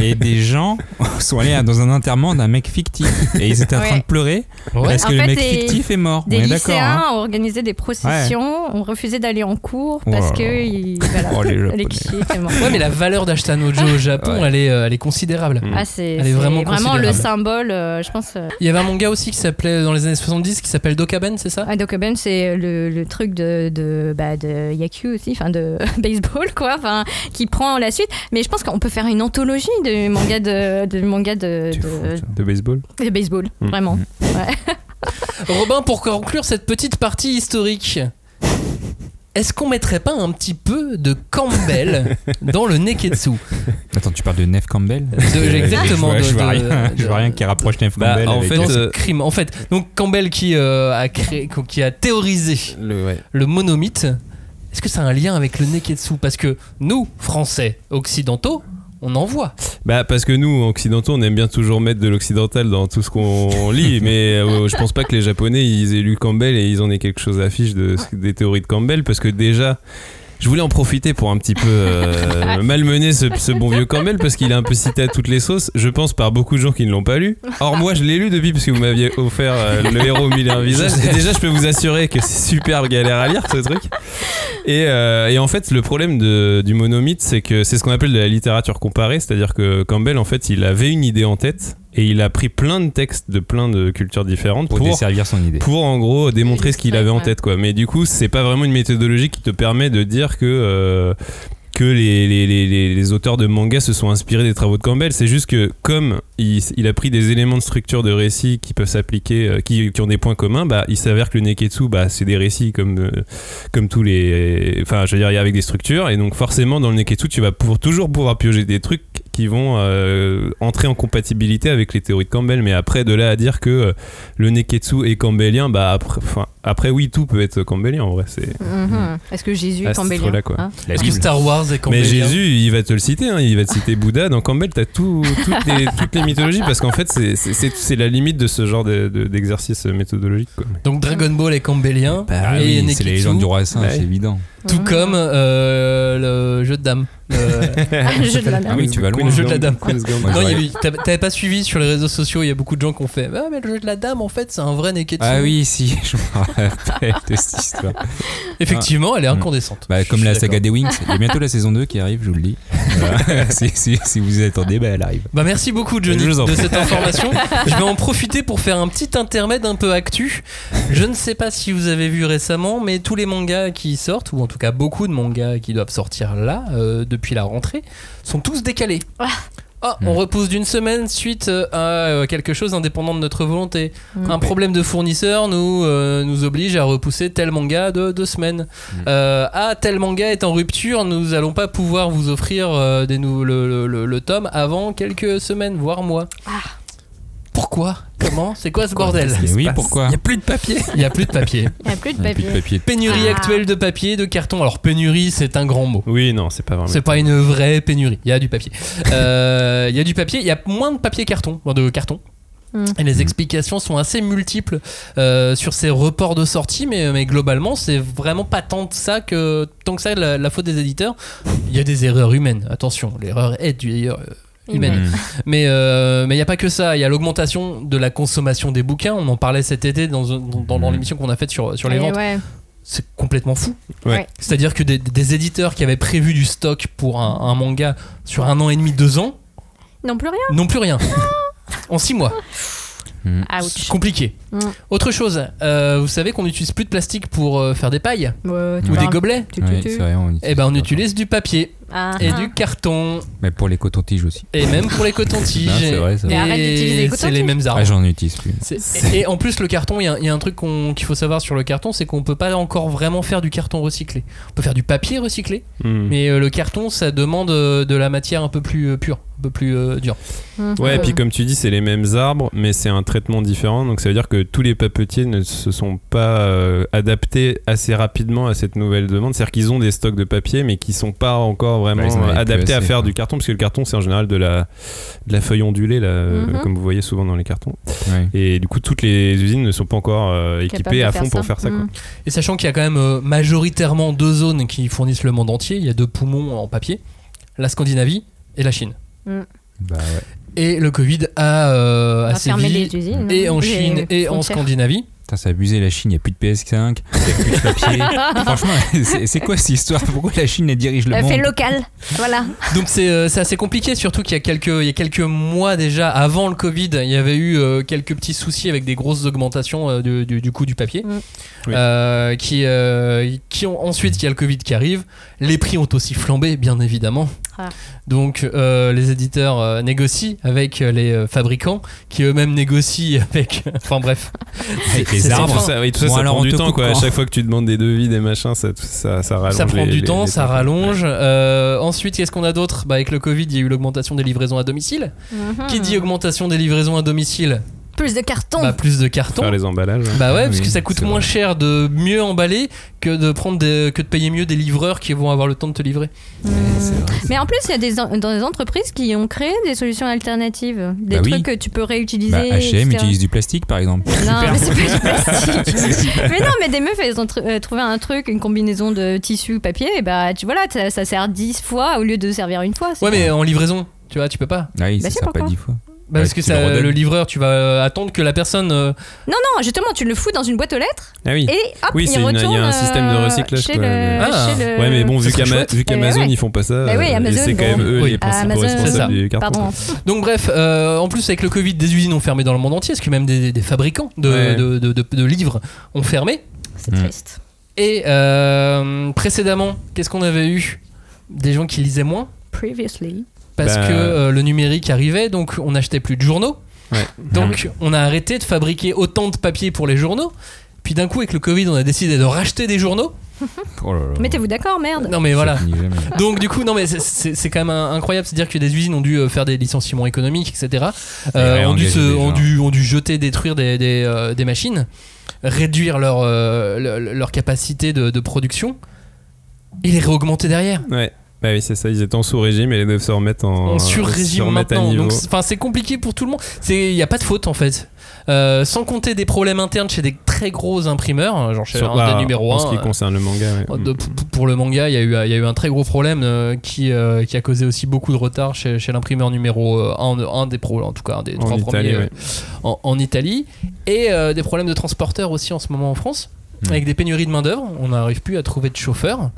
et des gens sont allés dans un enterrement d'un mec fictif et ils étaient en train Ouais. de pleurer Ouais. parce En que le mec fictif est mort. Des On est d'accord. lycéens hein. ont organisé des processions, ont refusé d'aller en cours parce Oh là que là. il- voilà, Oh, les les clichés étaient morts. Ouais, mais la valeur d'Ashtan Joe au Japon, Ouais. elle, est, euh, elle est considérable. Mm. Ah, c'est, Elle est c'est vraiment vraiment, le considérable. symbole, euh, je pense. euh, Il y avait un manga aussi qui s'appelait dans les années 70 qui s'appelle Dokaben, c'est ça? Ah, Dokuben, c'est le, le truc de, de, bah, de Yaku aussi, enfin de baseball, quoi, enfin, qui prend la suite. Mais je pense qu'on peut faire une anthologie de manga de, de, manga de, de, fou, ça. de baseball? de baseball, Mm. vraiment. Robin, pour conclure cette petite partie historique, est-ce qu'on mettrait pas un petit peu de Campbell dans le Neketsu? Attends, tu parles de Neve Campbell? De- exactement, Je vois, de- je vois de- rien, je vois de- rien qui rapproche Neve Bah, Campbell. en avec- fait, euh, crime. En fait, donc Campbell qui euh, a créé, qui a théorisé Le, ouais. le monomythe, est-ce que ça a un lien avec le neketsu? Parce que nous, Français occidentaux, on en voit. Bah parce que nous occidentaux on aime bien toujours mettre de l'occidental dans tout ce qu'on lit mais euh, je pense pas que les japonais ils aient lu Campbell et ils en aient quelque chose à fiche de, des théories de Campbell parce que déjà je voulais en profiter pour un petit peu euh, malmener ce, ce bon vieux Campbell parce qu'il est un peu cité à toutes les sauces, je pense par beaucoup de gens qui ne l'ont pas lu. Or moi je l'ai lu depuis parce que vous m'aviez offert euh, le héros mille et un visages et déjà je peux vous assurer que c'est super galère à lire ce truc. Et, euh, et en fait le problème de- du monomythe c'est que c'est ce qu'on appelle de la littérature comparée, c'est-à-dire que Campbell en fait il avait une idée en tête et il a pris plein de textes de plein de cultures différentes Pour pour desservir son idée. pour en gros démontrer ce qu'il avait en tête quoi. Mais du coup c'est pas vraiment une méthodologie qui te permet de dire que euh, que les, les, les, les- les auteurs de manga se sont inspirés des travaux de Campbell. C'est juste que comme il, il a pris des éléments de structure de récit qui peuvent s'appliquer euh, qui, qui ont des points communs bah il s'avère que le neketsu bah c'est des récits comme euh, comme tous les enfin je veux dire il y a avec des structures. Et donc forcément dans le neketsu tu vas pour toujours pouvoir piocher des trucs qui vont euh, entrer en compatibilité avec les théories de Campbell. Mais après de là à dire que euh, le neketsu est campbellien bah après, enfin, après oui tout peut être campbellien en vrai c'est Mhm. Est-ce que Jésus est cambélien quoi. hein Est-ce que. Star Wars est mais campbellien Jésus il va te le citer hein, il va te citer Bouddha dans Campbell t'as tout, toutes, les, toutes les mythologies parce qu'en fait c'est- c'est c'est- c'est la limite de ce genre de- de- d'exercice méthodologique quoi. Donc Dragon Ball est campbellien. Bah et oui, Neketsu, c'est les légendes du roi Ouais. c'est évident. Tout Mhm. comme euh, le jeu de dames. Le- Le jeu de la Ah dame. oui, tu vas loin. Le jeu de la dame. Non, il y j'aurais- avait- t'avais t'avais pas suivi sur les réseaux sociaux, il y a beaucoup de gens qui ont fait Ah, mais le jeu de la dame, en fait, c'est un vrai Neketsu. Ah oui, si, je me rappelle de cette histoire. Effectivement, elle est Mm. incandescente. Bah, comme la saga des Wings, il y a bientôt la saison 2 qui arrive, je vous le dis. Voilà. si, si- si vous y attendez, bah, elle arrive. Bah merci beaucoup Johnny Je vous en de cette information. Je vais en profiter pour faire un petit intermède un peu actu. Je ne sais pas si vous avez vu récemment, mais tous les mangas qui sortent, ou en tout cas beaucoup de mangas qui doivent sortir là euh, depuis la rentrée, sont tous décalés. Ah. Ah, on repousse d'une semaine suite euh, à euh, quelque chose indépendant de notre volonté. Mm. Un problème de fournisseur nous, euh, nous oblige à repousser tel manga de deux semaines. Euh, ah, tel manga est en rupture, nous allons pas pouvoir vous offrir euh, des nou- le, le- le- le tome avant quelques semaines, voire mois. Pourquoi Comment C'est quoi ce bordel Mais oui, pourquoi il y a plus de papier Il n'y a plus de papier. Il n'y a plus de Il y a plus papier. de papier. Pénurie Ah. actuelle de papier, de carton. Alors pénurie, c'est un grand mot. oui non c'est pas vraiment C'est pas une vraie pénurie. Il y a du papier. Euh, Il y a du papier. Il y a moins de papier carton, de carton. Mm. Et les explications sont assez multiples euh, sur ces reports de sortie, mais, mais globalement, c'est vraiment pas tant de ça que tant que ça la, la faute des éditeurs. Il y a des erreurs humaines. Attention, l'erreur est du d'ailleurs, euh, humaine. Mm. Mais euh, mais il n'y a pas que ça. Il y a l'augmentation de la consommation des bouquins. On en parlait cet été dans, dans, dans- dans Mm. l'émission qu'on a faite sur, sur les Et ventes. ouais. C'est complètement fou. Ouais. C'est-à-dire que des, des éditeurs qui avaient prévu du stock pour un, un manga sur un an et demi, deux ans, Non plus rien. n'ont plus rien. en six mois. Ouch. Compliqué. Mm. Autre chose, euh, vous savez qu'on n'utilise plus de plastique pour euh, faire des pailles Ouais, ou des gobelets Ouais, vrai, on Eh ben on utilise du papier Ah, et ah. du carton Mais pour les cotons-tiges aussi. et même pour les cotons-tiges. C'est vrai, c'est vrai. Mais arrête d'utiliser les Et c'est les mêmes Ah, arbres. j'en utilise plus. C'est- Et, et en plus, le carton, il y, a- il y a un truc qu'on- qu'il faut savoir sur le carton, c'est qu'on peut pas encore vraiment faire du carton recyclé. On peut faire du papier recyclé, Hmm. mais euh, le carton, ça demande euh, de la matière un peu plus euh, pure, un peu plus euh, dure. Mhm. Ouais, et puis comme tu dis, c'est les mêmes arbres, mais c'est un traitement différent. Donc ça veut dire que tous les papetiers ne se sont pas euh, adaptés assez rapidement à cette nouvelle demande. C'est-à-dire qu'ils ont des stocks de papier, mais qui sont pas encore vraiment Ouais, ils en avaient plus adaptés à assez, faire du carton, parce que le carton, c'est en général de la, de la feuille ondulée, là, euh, Mhm. comme vous voyez souvent dans les cartons. Ouais. Et du coup, toutes les usines ne sont pas encore euh, équipées à fond ça. pour faire ça. Quoi. Mhm. Et sachant qu'il y a quand même euh, majoritairement deux zones qui fournissent le monde entier, il y a deux poumons en papier, la Scandinavie et la Chine. Bah ouais. Et le Covid a, euh, a sévi les usines. et en les Chine et en. Scandinavie. Putain, c'est abusé, la Chine, il n'y a plus de PS5, il n'y a plus de papier. Franchement, c'est c'est quoi cette histoire? Pourquoi la Chine elle dirige le Euh, monde? fait local. Voilà. Donc c'est euh, c'est assez compliqué, surtout qu'il y a quelques il y a quelques mois déjà, avant le Covid, il y avait eu euh, quelques petits soucis avec des grosses augmentations euh, du, du- du coût du papier. Mm. Oui. Euh, qui euh, qui ont ensuite il y a le Covid qui arrive, les prix ont aussi flambé bien évidemment. Ah. Donc euh, les éditeurs euh, négocient avec euh, les euh, fabricants qui eux-mêmes négocient avec enfin bref. Avec C'est- les Tout arbres. ça, oui, tout ça, Bon, ça alors, prend du te temps. Quoi. À chaque fois que tu demandes des devis, des machins, ça, ça, ça rallonge. Ça prend les- du les- temps, les ça rallonge. Euh, ensuite, qu'est-ce qu'on a d'autre? Bah, Avec le Covid, il y a eu l'augmentation des livraisons à domicile. Mhm. Qui dit augmentation des livraisons à domicile Plus de carton. bah, plus de carton. Faire les emballages. hein. Bah ouais, Ah parce oui, que ça coûte moins vrai. cher de mieux emballer que de prendre des- que de payer mieux des livreurs qui vont avoir le temps de te livrer. Hmm. Mais en plus, il y a des, dans des entreprises qui ont créé des solutions alternatives. Des Bah oui. trucs que tu peux réutiliser. Bah, H&M utilise du plastique par exemple. Non, mais c'est pas du plastique. mais non, mais des meufs, elles ont tr- euh, trouvé un truc, une combinaison de tissu papier, et bah tu vois là, ça, ça sert 10 fois au lieu de servir une fois. Ouais, mais en livraison, tu vois, tu peux pas. Ah oui, Bah ça sert pas pourquoi dix fois. Bah, parce que ça, le livreur, tu vas euh, attendre que la personne. euh, Non, non, justement, tu le fous dans une boîte aux lettres Ah oui. et hop, Oui, il c'est une- il y a retourne un système de euh, recyclage, Chez quoi. le, Ah. chez le- Ouais, mais bon, vu vu qu'Amazon ouais. ils font pas ça, Bah oui, Amazon, et c'est quand bon. même eux Oui. les principaux Amazon, responsables c'est du carton. Pardon. Donc bref, euh, en plus avec le Covid, des usines ont fermé dans le monde entier, parce que même des, des fabricants de, Ouais. de, de- de- de livres ont fermé. C'est Mm. triste. Et euh, précédemment, qu'est-ce qu'on avait eu? Des gens qui lisaient moins, Previously. Parce Bah. que euh, le numérique arrivait, donc on n'achetait plus de journaux. Ouais. Donc on a arrêté de fabriquer autant de papier pour les journaux. Puis d'un coup, avec le Covid, on a décidé de racheter des journaux. Oh là là. Mettez-vous d'accord, merde. Non mais voilà. Donc du coup, non mais c'est- c'est c'est quand même incroyable, c'est-à-dire que des usines ont dû euh, faire des licenciements économiques, etc. Euh, ont, dû se- ont, dû, ont dû jeter, détruire des, des, euh, des machines, réduire leur, euh, le- leur capacité de, de production et les réaugmenter derrière. Ouais. Bah oui, c'est ça, ils étaient en sous-régime et ils doivent se remettre en, En sur-régime maintenant. Donc c'est- compliqué pour tout le monde. Il n'y a pas de faute en fait. Euh, sans compter des problèmes internes chez des très gros imprimeurs, hein, genre chez Sur- un bah, des numéros en 1. ce qui concerne le manga. ouais. De- pour le manga, il y, a eu, il y a eu un très gros problème euh, qui, euh, qui a causé aussi beaucoup de retard chez, chez l'imprimeur numéro 1, un des pro, en tout cas un des En trois Italie, premiers euh, ouais. en, en Italie, et euh, des problèmes de transporteurs aussi en ce moment en France. Mm. Avec des pénuries de main-d'œuvre, on n'arrive plus à trouver de chauffeurs.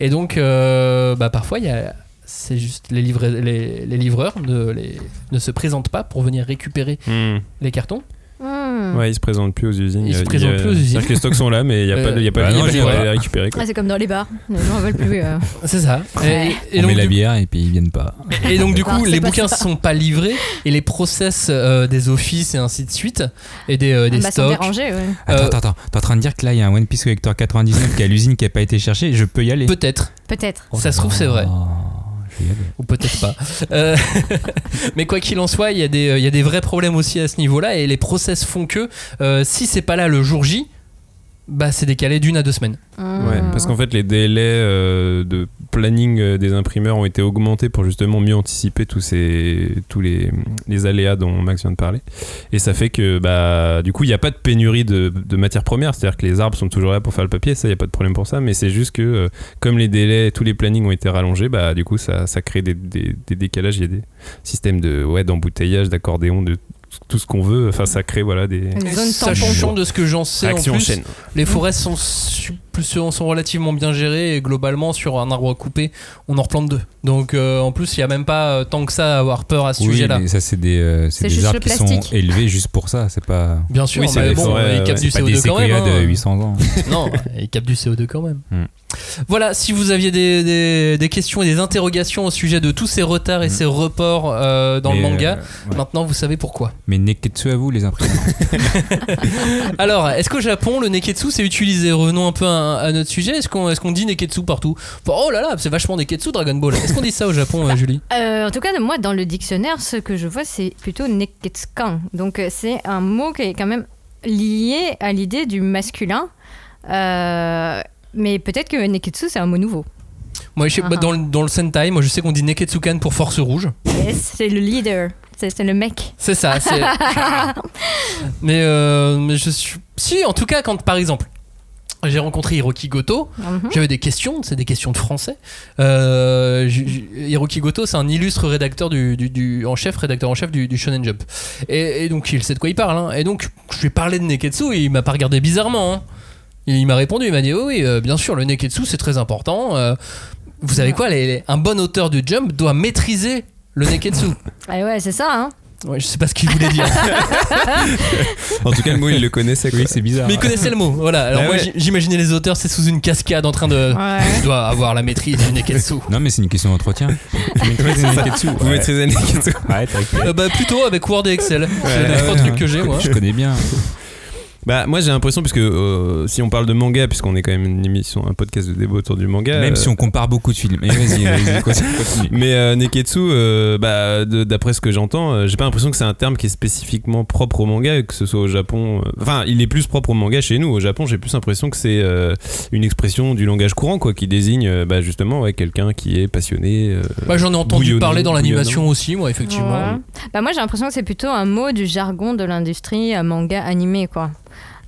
Et donc, euh, bah, parfois, il y a. C'est juste les, livra- les, les livreurs ne, les, ne se présentent pas pour venir récupérer Hmm. les cartons. Hmm. Ouais, ils se présentent plus aux usines. Ils se présentent plus aux usines. C'est-à-dire que les stocks sont là, mais il n'y a pas de, il y a pas Euh, de bah les récupérer. Ah, c'est comme dans les bars. Les gens veulent plus. euh. C'est ça. Ouais. Et, et On donc, met la du- bière et puis ils viennent pas. Et donc du coup, les pas bouquins ça. sont pas livrés et les process euh, des offices et ainsi de suite et des, euh, des Ah bah, stocks. Attends, attends, attends. T'es en train de dire que là, il y a un One Piece Collector 99 qui est à l'usine qui a pas été cherché. Je peux y aller. Peut-être. Peut-être. Ça se trouve, c'est vrai. Ou peut-être pas. Euh, mais quoi qu'il en soit, il y, a des, euh, il y a des vrais problèmes aussi à ce niveau-là et les process font que euh, si c'est pas là le jour J, bah c'est décalé d'une à deux semaines. Ouais, Hmm. parce qu'en fait, les délais euh, de planning euh, des imprimeurs ont été augmentés pour justement mieux anticiper tous, ces, tous les, les aléas dont Max vient de parler. Et ça fait que, bah, du coup, il n'y a pas de pénurie de, de matières premières. C'est-à-dire que les arbres sont toujours là pour faire le papier, ça, il n'y a pas de problème pour ça. Mais c'est juste que, euh, comme les délais, tous les plannings ont été rallongés, bah, du coup, ça, ça crée des, des, des décalages. Il y a des systèmes de, ouais, d'embouteillage, d'accordéon, de tout ce qu'on veut. Enfin, ça crée voilà, des Une zone Sachant de ce que j'en sais en plus, chaîne. les forêts sont, su- plus- sont relativement bien gérées et globalement sur un arbre coupé, on en replante deux. Donc euh, en plus, il n'y a même pas euh, tant que ça à avoir peur à ce Oui, sujet-là. mais ça, c'est des, euh, C'est c'est juste des arbres le qui sont plastique. élevés juste pour ça. C'est pas, Bien sûr, Oui, c'est mais bon, forêts, ils ouais. captent du c'est pas des CO2 quand même. hein. de 800 ans. Non, il capte du CO2 quand même. Hmm. Voilà, si vous aviez des, des- des questions et des interrogations au sujet de tous ces retards et Hmm. ces reports euh, dans le manga, euh, ouais. maintenant vous savez pourquoi. Mais Neketsu à vous, les imprimeurs. Alors, est-ce qu'au Japon, le neketsu c'est utilisé? Revenons un peu à, à notre sujet. Est-ce qu'on est qu'on dit neketsu partout Oh là là, c'est vachement neketsu Dragon Ball. Est-ce qu'on dit ça au Japon, euh, Julie Euh, en tout cas, moi, dans le dictionnaire, ce que je vois, c'est plutôt neketsukan. Donc, euh, c'est un mot qui est quand même lié à l'idée du masculin. Euh, mais peut-être que neketsu, c'est un mot nouveau. Moi, je sais, bah, Ah. dans, le, dans le Sentai, moi je sais qu'on dit neketsukan pour force rouge. Yes, c'est le leader. C'est le mec. C'est ça. mais, euh, mais je suis. Si, en tout cas, quand par exemple, j'ai rencontré Hiroki Goto, Mhm. j'avais des questions, c'est des questions de français. Euh, Hiroki Goto, c'est un illustre rédacteur du, du- du- en chef, rédacteur en chef du, du Shonen Jump. Et, et donc, il sait de quoi il parle. hein. Et donc, je lui ai parlé de Neketsu et il m'a pas regardé bizarrement. hein. Il, il m'a répondu, il m'a dit oui, oui, euh, bien sûr, le Neketsu c'est très important. Euh, vous savez quoi, les- les- un bon auteur du Jump doit maîtriser le Neketsu. Ah ouais, c'est ça, hein. Ouais, je sais pas ce qu'il voulait dire. En tout cas, le mot, il le connaissait. quoi. oui, c'est bizarre. Mais il connaissait le mot. Voilà. Alors Ah moi, ouais. j'imaginais les auteurs, c'est sous une cascade en train de. Ouais. Je dois avoir la maîtrise du Neketsu. Non, mais c'est une question d'entretien. Neketsu Vous maîtrisez Neketsu Ouais, t'inquiète. Euh, bah plutôt avec Word et Excel. c'est les ouais, trois ouais. trucs que j'ai moi. Je connais bien. Bah moi j'ai l'impression puisque euh, si on parle de manga puisqu'on est quand même une émission un podcast de débat autour du manga Même euh, si on compare beaucoup de films. Mais vas-y, euh, neketsu euh, bah d'après ce que j'entends euh, j'ai pas l'impression que c'est un terme qui est spécifiquement propre au manga que ce soit au Japon euh, enfin il est plus propre au manga chez nous au Japon j'ai plus l'impression que c'est euh, une expression du langage courant quoi qui désigne euh, bah, justement ouais, quelqu'un qui est passionné euh, Bah, J'en ai entendu parler dans l'animation aussi, moi, effectivement. Ouais. Bah moi j'ai l'impression que c'est plutôt un mot du jargon de l'industrie euh, manga animé quoi.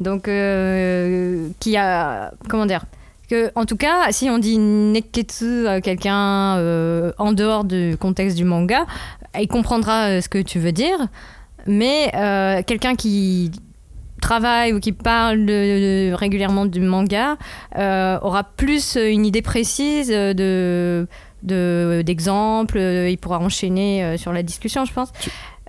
Donc euh, qui a comment dire que en tout cas si on dit neketsu à quelqu'un euh, en dehors du contexte du manga, il comprendra euh, ce que tu veux dire, mais quelqu'un qui travaille ou qui parle régulièrement du manga aura plus une idée précise de de- d'exemples, il pourra enchaîner sur la discussion, je pense.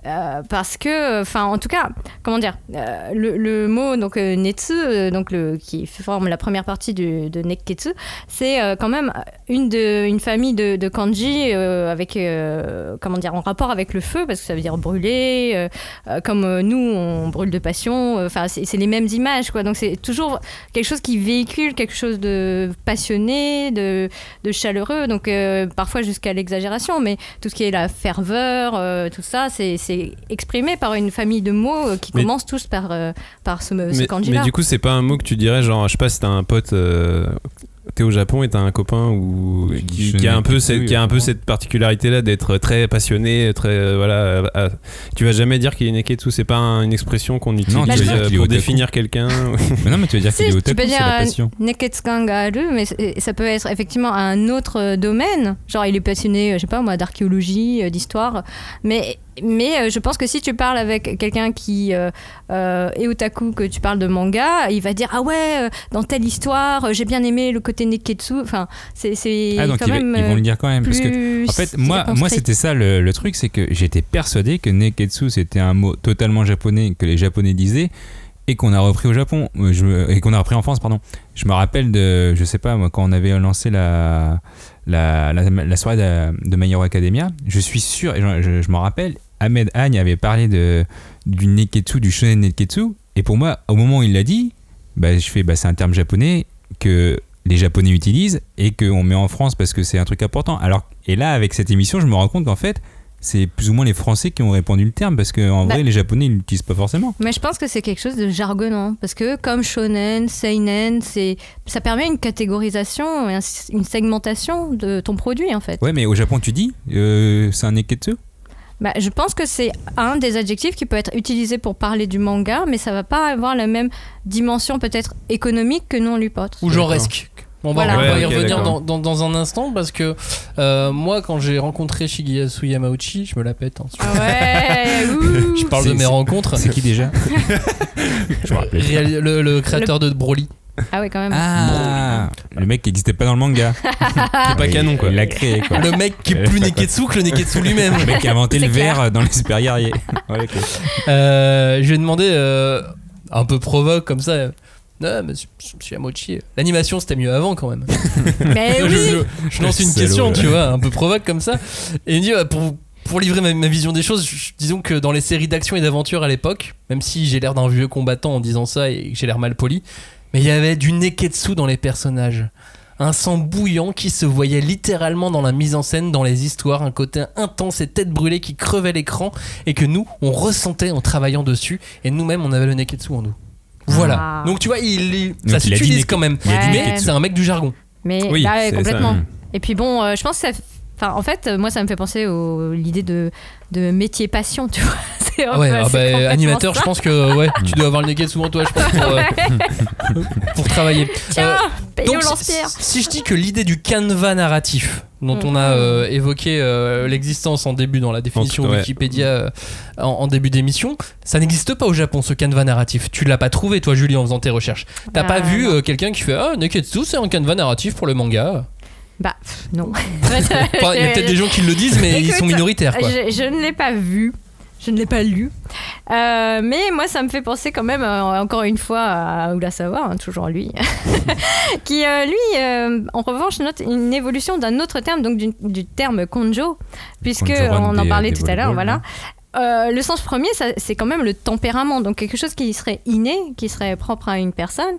Euh, parce que, enfin, en tout cas, comment dire, euh, le, mot donc euh, netsu, euh, donc qui forme la première partie de nekketsu, c'est quand même une une famille de, de kanji avec comment dire en rapport avec le feu parce que ça veut dire brûler, comme nous on brûle de passion. Enfin, c'est les mêmes images quoi. Donc c'est toujours quelque chose qui véhicule quelque chose de passionné, de de chaleureux, donc parfois jusqu'à l'exagération, mais tout ce qui est la ferveur, tout ça, c'est c'est exprimé par une famille de mots euh, qui Mais- commencent tous par, euh, par ce, ce mais, kanji-là. mais du coup c'est pas un mot que tu dirais genre je sais pas si t'as un pote euh, t'es au Japon et t'as un copain ou Qui a un peu cette, qui a un peu cette particularité là d'être très passionné très euh, voilà euh, euh, tu vas jamais dire qu'il est neketsu c'est pas un- une expression qu'on utilise tu vas euh, pour définir quelqu'un Mais non, mais tu veux dire Si, qu'il est tu otaku, peux c'est dire passion. Mais ça peut être effectivement un autre domaine. Genre, il est passionné, je sais pas moi, d'archéologie, d'histoire. Mais, mais euh, je pense que si tu parles avec quelqu'un qui euh, euh, est otaku, que tu parles de manga, il va dire Ah ouais, euh, dans telle histoire, euh, j'ai bien aimé le côté Neketsu. Enfin, c'est Ah, donc quand ils, même. ils vont le dire quand même. Parce que, en fait, moi, moi c'était ça le, le truc, c'est que j'étais persuadé que Neketsu c'était un mot totalement japonais que les Japonais disaient et qu'on a repris au Japon je, et qu'on a repris en France, pardon. Je me rappelle de, je sais pas moi, quand on avait lancé la la, la, la soirée de, de My Hero Academia, je suis sûr, et je, je, je m'en rappelle, Ahmed Agne avait parlé de du Neketsu, du shonen Neketsu, et pour moi, au moment où il l'a dit, bah, je fais, bah, c'est un terme japonais que les Japonais utilisent et qu'on met en France parce que c'est un truc important. Alors, et là, avec cette émission, je me rends compte qu'en fait, c'est plus ou moins les Français qui ont répandu le terme parce qu'en Bah. vrai, les Japonais, ils l'utilisent pas forcément. Mais je pense que c'est quelque chose de jargonnant parce que comme shonen, seinen, c'est ça permet une catégorisation, une segmentation de ton produit en fait. Ouais, mais au Japon, tu dis, euh, c'est un neketsu? Bah, je pense que c'est un des adjectifs qui peut être utilisé pour parler du manga, mais ça va pas avoir la même dimension peut-être économique que nous on lui porte. Ou genresque. On va, Voilà. on va Ouais, y revenir dans, dans- dans un instant parce que euh, moi, quand j'ai rencontré Shigeyasu Yamauchi, je me la pète. hein. Ah ouais, ouh. Je parle de mes rencontres. C'est qui déjà? Je me rappelle. Réal- le, le créateur de Broly. Ah ouais quand même. Ah, le mec qui n'existait pas dans le manga. c'est pas canon quoi Il l'a créé quoi. Le mec qui est plus Neketsu que le Neketsu lui-même. Le mec qui a inventé le verre dans les super guerriers. Ouais. Euh, je lui ai demandé, euh, un peu provoque comme ça. Non, monsieur, monsieur Yamauchi, l'animation c'était mieux avant quand même. Mais je, oui. je- je lance une Salaud, question, ouais. tu vois, un peu provoque comme ça. Et il me dit, ouais, pour, pour livrer ma, ma vision des choses, je- disons que dans les séries d'action et d'aventure à l'époque, même si j'ai l'air d'un vieux combattant en disant ça et que j'ai l'air mal poli, mais il y avait du neketsu dans les personnages. Un sang bouillant qui se voyait littéralement dans la mise en scène, dans les histoires, un côté intense et tête brûlée qui crevait l'écran et que nous, on ressentait en travaillant dessus et nous-mêmes, on avait le neketsu en nous. Voilà. Ah. Donc tu vois, il, il- ça s'utilise quand même. il a dit mais neketsu. c'est un mec du jargon. Mais Oui, bah, ouais, ça, complètement. ouais. Et puis bon, euh, je pense que ça. Enfin, en fait, moi, ça me fait penser à l'idée de, de métier passion, tu vois. C'est Ah ouais, ah bah, animateur, je pense que ouais, tu dois avoir le neketsu souvent toi, je pense, pour, euh, pour travailler. Tiens, Euh, donc, si, si je dis que l'idée du canevas narratif, dont on a Mhm. euh, évoqué euh, l'existence en début dans la définition tout. Wikipédia euh, en, en début d'émission, ça n'existe pas au Japon ce canevas narratif. Tu l'as pas trouvé toi, Julie, en faisant tes recherches. T'as Ah, pas vu euh, quelqu'un qui fait ah Neketsu, c'est un canevas narratif pour le manga. Bah, pff, non. Enfin, il y a peut-être des gens qui le disent, mais ils sont minoritaires quoi. Je, je ne l'ai pas vu. Je ne l'ai pas lu. Euh, mais moi, ça me fait penser quand même, euh, encore une fois, à Urasawa, hein, toujours lui, qui, euh, lui, euh, en revanche, note une évolution d'un autre terme, donc du, du terme konjo, puisque Konjo on en parlait des tout à l'heure, voilà. Euh, le sens premier, c'est quand même le tempérament, donc quelque chose qui serait inné, qui serait propre à une personne.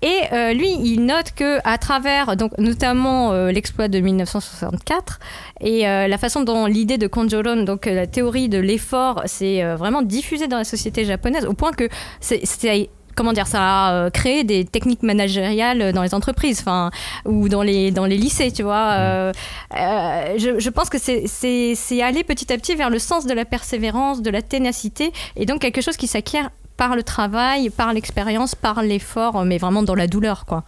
Et euh, lui, il note que à travers, donc notamment euh, l'exploit de 1964 et la façon dont l'idée de Konjoron, donc la théorie de l'effort, s'est vraiment diffusée dans la société japonaise, au point que c'est- comment dire, ça a euh, créé des techniques managériales dans les entreprises, enfin, ou dans les dans les lycées, tu vois. Euh, euh, je, je pense que c'est- aller petit à petit vers le sens de la persévérance, de la ténacité, et donc quelque chose qui s'acquiert par le travail, par l'expérience, par l'effort, mais vraiment dans la douleur, quoi.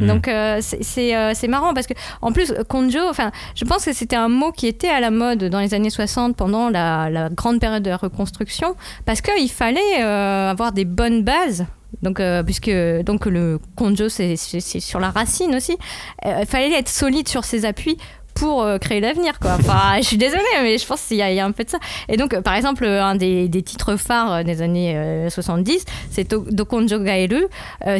Mhm. Donc euh, c'est- euh, marrant parce que en plus konjo, enfin je pense que c'était un mot qui était à la mode dans les années 60 pendant la, la grande période de la reconstruction parce qu'il fallait euh, avoir des bonnes bases. Donc euh, puisque donc le konjo c'est sur la racine aussi, Euh, il fallait être solide sur ses appuis pour euh, créer l'avenir quoi. Enfin je suis désolée mais je pense qu'il y, y a un peu de ça. Et donc par exemple un des, des titres phares euh, des années euh, 70 c'est Do- Dokonjo Gaeru.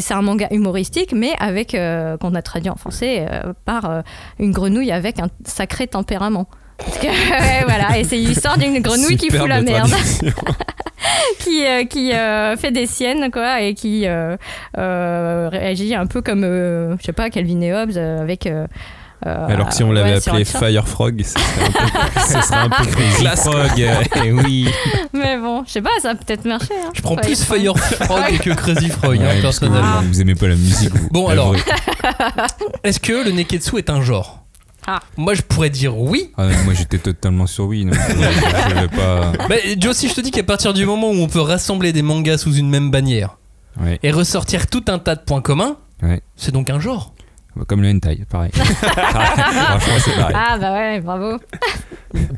C'est un manga humoristique, mais avec, qu'on a traduit en français par une grenouille avec un sacré tempérament. Parce que, ouais, voilà, et c'est l'histoire d'une grenouille qui fout la merde, qui, euh, qui euh, fait des siennes, quoi, et qui euh, euh, réagit un peu comme, euh, je sais pas, Calvin et Hobbes, euh, avec. Alors que si on l'avait ouais, appelé un chat. Fire Frog, ça serait un peu, quoi. Frog, euh, et oui. Mais bon, je sais pas, ça a peut-être marché. Hein. Je prends Ouais, plus enfin. Fire Frog que Crazy Frog, hein, Ouais, parce que personnellement. vous, vous aimez pas la musique. vous. Bon, alors. Est-ce que le Neketsu est un genre? Ah. Moi, je pourrais dire oui. Ah, moi j'étais totalement sur oui. non. Je, je pas. Bah, Joe, si je te dis qu'à partir du moment où on peut rassembler des mangas sous une même bannière Ouais, et ressortir tout un tas de points communs, ouais. c'est donc un genre. Comme le hentai, pareil. Franchement, c'est pareil. Ah bah ouais, bravo.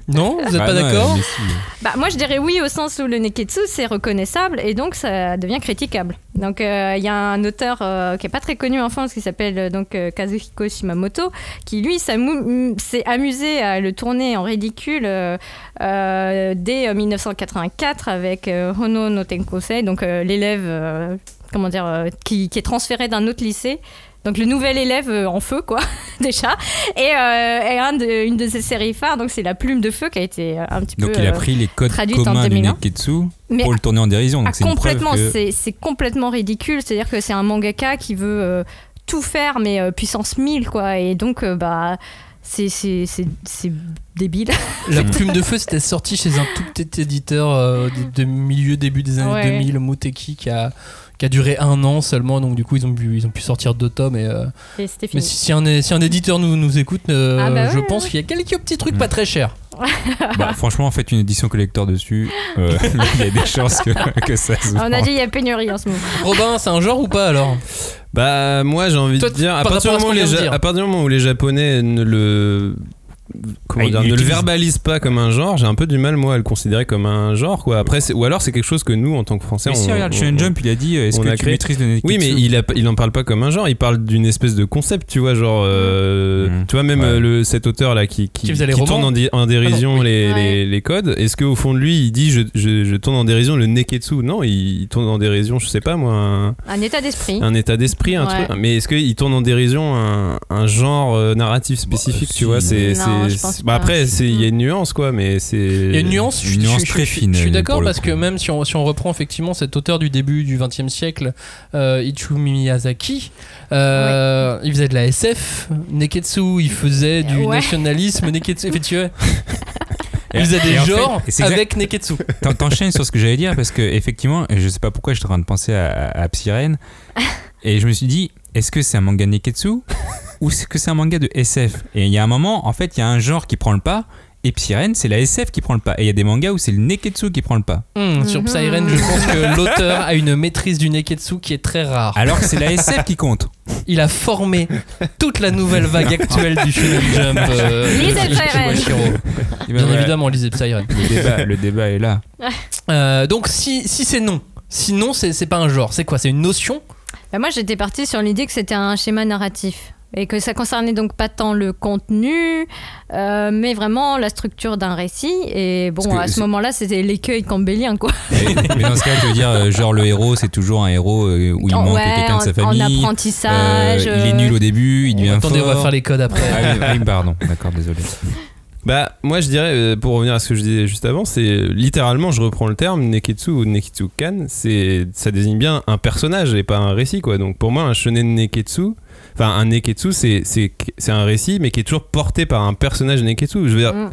Non Vous êtes Bah pas d'accord si. Bah, moi, je dirais oui au sens où le neketsu, c'est reconnaissable et donc ça devient critiquable. Donc, euh, il y a un auteur euh, qui est pas très connu en France qui s'appelle euh, donc euh, Kazuhiko Shimamoto qui, lui, s'amou- s'est amusé à le tourner en ridicule euh, euh, dès euh, 1984 avec euh, Hono no Tenkosei, donc euh, l'élève euh, comment dire, euh, qui, qui est transféré d'un autre lycée. Donc le nouvel élève euh, en feu, quoi, déjà. Et, euh, et un de- une de ses séries phares, donc c'est La Plume de Feu, qui a été euh, un petit Donc peu... il a pris les codes traduite en communs du 2001. Neketsu mais pour le tourner en dérision. ah, Donc c'est une preuve complètement, que... c'est c'est complètement ridicule. C'est-à-dire que c'est un mangaka qui veut tout faire, mais puissance 1000, quoi. Et donc, bah, c'est c'est- c'est- c'est débile. La plume de feu, c'était sorti chez un tout petit éditeur euh, de, de milieu, début des années Ouais. 2000, Muteki, qui a, qui a duré un an seulement. Donc, du coup, ils ont pu, ils ont pu sortir deux tomes. Et, euh, Et mais si, si un, si un éditeur nous, nous écoute, euh, Ah bah je ouais, pense ouais. qu'il y a quelques petits trucs pas très chers. Bah, franchement, faites une édition collector dessus. Euh, Il y a des chances que, que ça se On a dit il y a pénurie en ce moment. Robin, c'est un genre ou pas alors? Bah moi j'ai envie Toi, de dire à par partir, rapport du à ce moment où qu'on les vient de Ja- dire. à partir du moment où les japonais ne le comment Ah, dire, ne le verbalisent pas comme un genre, j'ai un peu du mal moi à le considérer comme un genre quoi. Après ou alors c'est quelque chose que nous en tant que français Mais on, si, regarde, on- Shonen on- Jump, il a dit euh, est-ce on que a tu créé- maîtrises le Neketsu Oui, mais il, a, il en parle pas comme un genre, il parle d'une espèce de concept, tu vois, genre, euh, Mhm. tu vois, même Ouais. euh, le, cet auteur là qui, qui, Qui faisait les qui romans. tourne en, di- en dérision Ah non, oui. les, Ouais. les, les codes, est-ce qu'au fond de lui il dit je, je, je tourne en dérision le Neketsu? Non, il, il tourne en dérision, je sais pas moi, un, Un état d'esprit. un état d'esprit, un Ouais. truc, mais est-ce qu'il tourne en dérision un, un genre euh, narratif spécifique, Bah, tu si. vois c'est- je pense c'est- bah. Après, c'est- il y a une nuance quoi, mais c'est. Il y a une nuance, je, Une je- nuance je- très je- fine, Je suis d'accord parce coup. que même si on, si on reprend effectivement cet auteur du début du XXe siècle, euh, Ichiro Miyazaki, euh, il faisait de la SF. Neketsu, il faisait du Ouais. nationalisme. Neketsu, effectivement, Et- il faisait des et en fait, genres avec Neketsu. T'en- T'enchaînes sur ce que j'allais dire parce que effectivement, je sais pas pourquoi j'étais en train de penser à, à Psyren et je me suis dit est-ce que c'est un manga Neketsu ou est-ce que c'est un manga de SF Et il y a un moment, en fait, il y a un genre qui prend le pas et Psyren, c'est la SF qui prend le pas. Et il y a des mangas où c'est le Neketsu qui prend le pas. Hmm, Sur Mhm. Psyren, je pense que l'auteur a une maîtrise du Neketsu qui est très rare. Alors que c'est la SF qui compte. Il a formé toute la nouvelle vague actuelle du Shonen Jump. euh, Lisez Psyren. Et ben Bien voilà, évidemment, lisez Psyren. Le débat, le débat est là. Euh, donc si, si c'est non, sinon c'est c'est pas un genre, c'est quoi? C'est une notion Bah, moi, j'étais partie sur l'idée que c'était un schéma narratif. Et que ça concernait donc pas tant le contenu, euh, mais vraiment la structure d'un récit. Et bon, à ce moment-là, c'était l'écueil campbellien, quoi. Mais, mais dans ce cas, tu veux dire, euh, genre le héros, c'est toujours un héros euh, où il En- manque ouais, quelqu'un de sa en- en famille. apprentissage, euh, il est nul au début, il devient Attendez, fort. on va faire les codes après. Ah oui, pardon, d'accord, désolé. Bah, moi je dirais, euh, pour revenir à ce que je disais juste avant, c'est euh, littéralement, je reprends le terme, Neketsu ou Neketsu Kan, ça désigne bien un personnage et pas un récit, quoi. Donc pour moi, un shonen Neketsu, enfin un Neketsu, c'est un récit, mais qui est toujours porté par un personnage Neketsu. Je veux dire, Mm.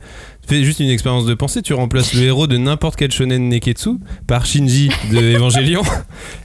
Fais juste une expérience de pensée, tu remplaces le héros de n'importe quel shonen Neketsu par Shinji de Evangelion.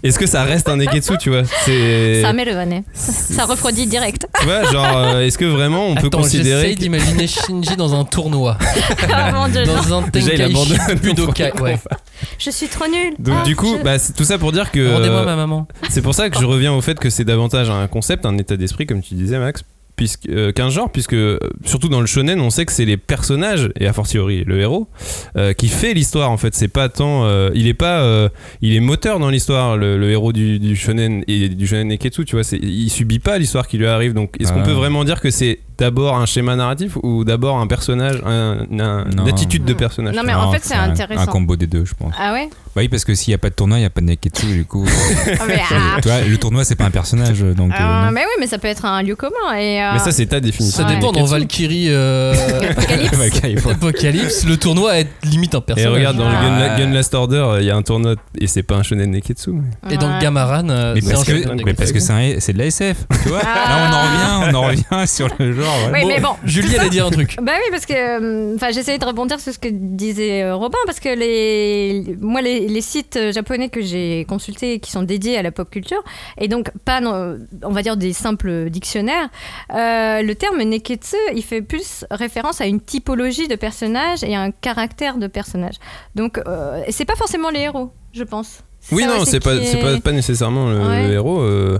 Est-ce que ça reste un Neketsu, tu vois? C'est. Ça met le nez. Ça, refroidit direct. Tu vois, genre, euh, est-ce que vraiment on peut Attends, considérer. j'essaye d'imaginer Shinji dans un tournoi. Ah, dans un Déjà, il Tenkaichi abandonne. Budokai. Ouais. Je suis trop nulle. Donc Ah, du coup, je- bah, c'est tout ça pour dire que Rendez-moi euh, ma maman. c'est pour ça que je reviens au fait que c'est davantage un concept, un état d'esprit, comme tu disais, Max, puisque euh, qu'un genre, puisque euh, surtout dans le shonen, on sait que c'est les personnages et a fortiori le héros euh, qui fait l'histoire. En fait, c'est pas tant, euh, il est pas, euh, il est moteur dans l'histoire, le, le héros du, du shonen et du shonen Neketsu. Tu vois, c'est, il subit pas l'histoire qui lui arrive. Donc, est-ce qu'on Ah. peut vraiment dire que c'est d'abord un schéma narratif ou d'abord un personnage, un, une attitude de personnage Non, mais en fait, c'est un- intéressant. Un combo des deux, je pense. Ah ouais Bah oui, parce que s'il n'y a pas de tournoi, il n'y a pas de Neketsu, du coup. Ah, mais, ah. tu vois, le tournoi, c'est pas un personnage, donc. euh, Euh, mais oui, mais ça peut être un lieu commun. Et, euh, Mais ça, c'est ta définition. Ça Ouais. dépend dans Valkyrie euh, Apocalypse. Apocalypse, le tournoi est limite un Et personnage. regarde, dans le Ah. Gun, Gun Last Order, il y a un tournoi et c'est pas un shonen Neketsu. mais- Et dans. Gamaran, euh, Mais c'est parce un que, mais parce que c'est de la SF, tu vois. Là, on en revient, on en revient sur le genre. Voilà. Oui, mais bon. Julie allait dire un truc. Bah oui, parce que euh, enfin, j'essayais de rebondir sur ce que disait euh, Robin, parce que les, moi, les, les sites euh, japonais que j'ai consultés qui sont dédiés à la pop culture, et donc pas, non, on va dire, des simples dictionnaires, euh, le terme neketsu, il fait plus référence à une typologie de personnages et à un caractère de personnage. Donc, euh, c'est pas forcément les héros, je pense. Oui, Ça non, c'est pas, est- pas, pas nécessairement le, Ouais. le héros. euh,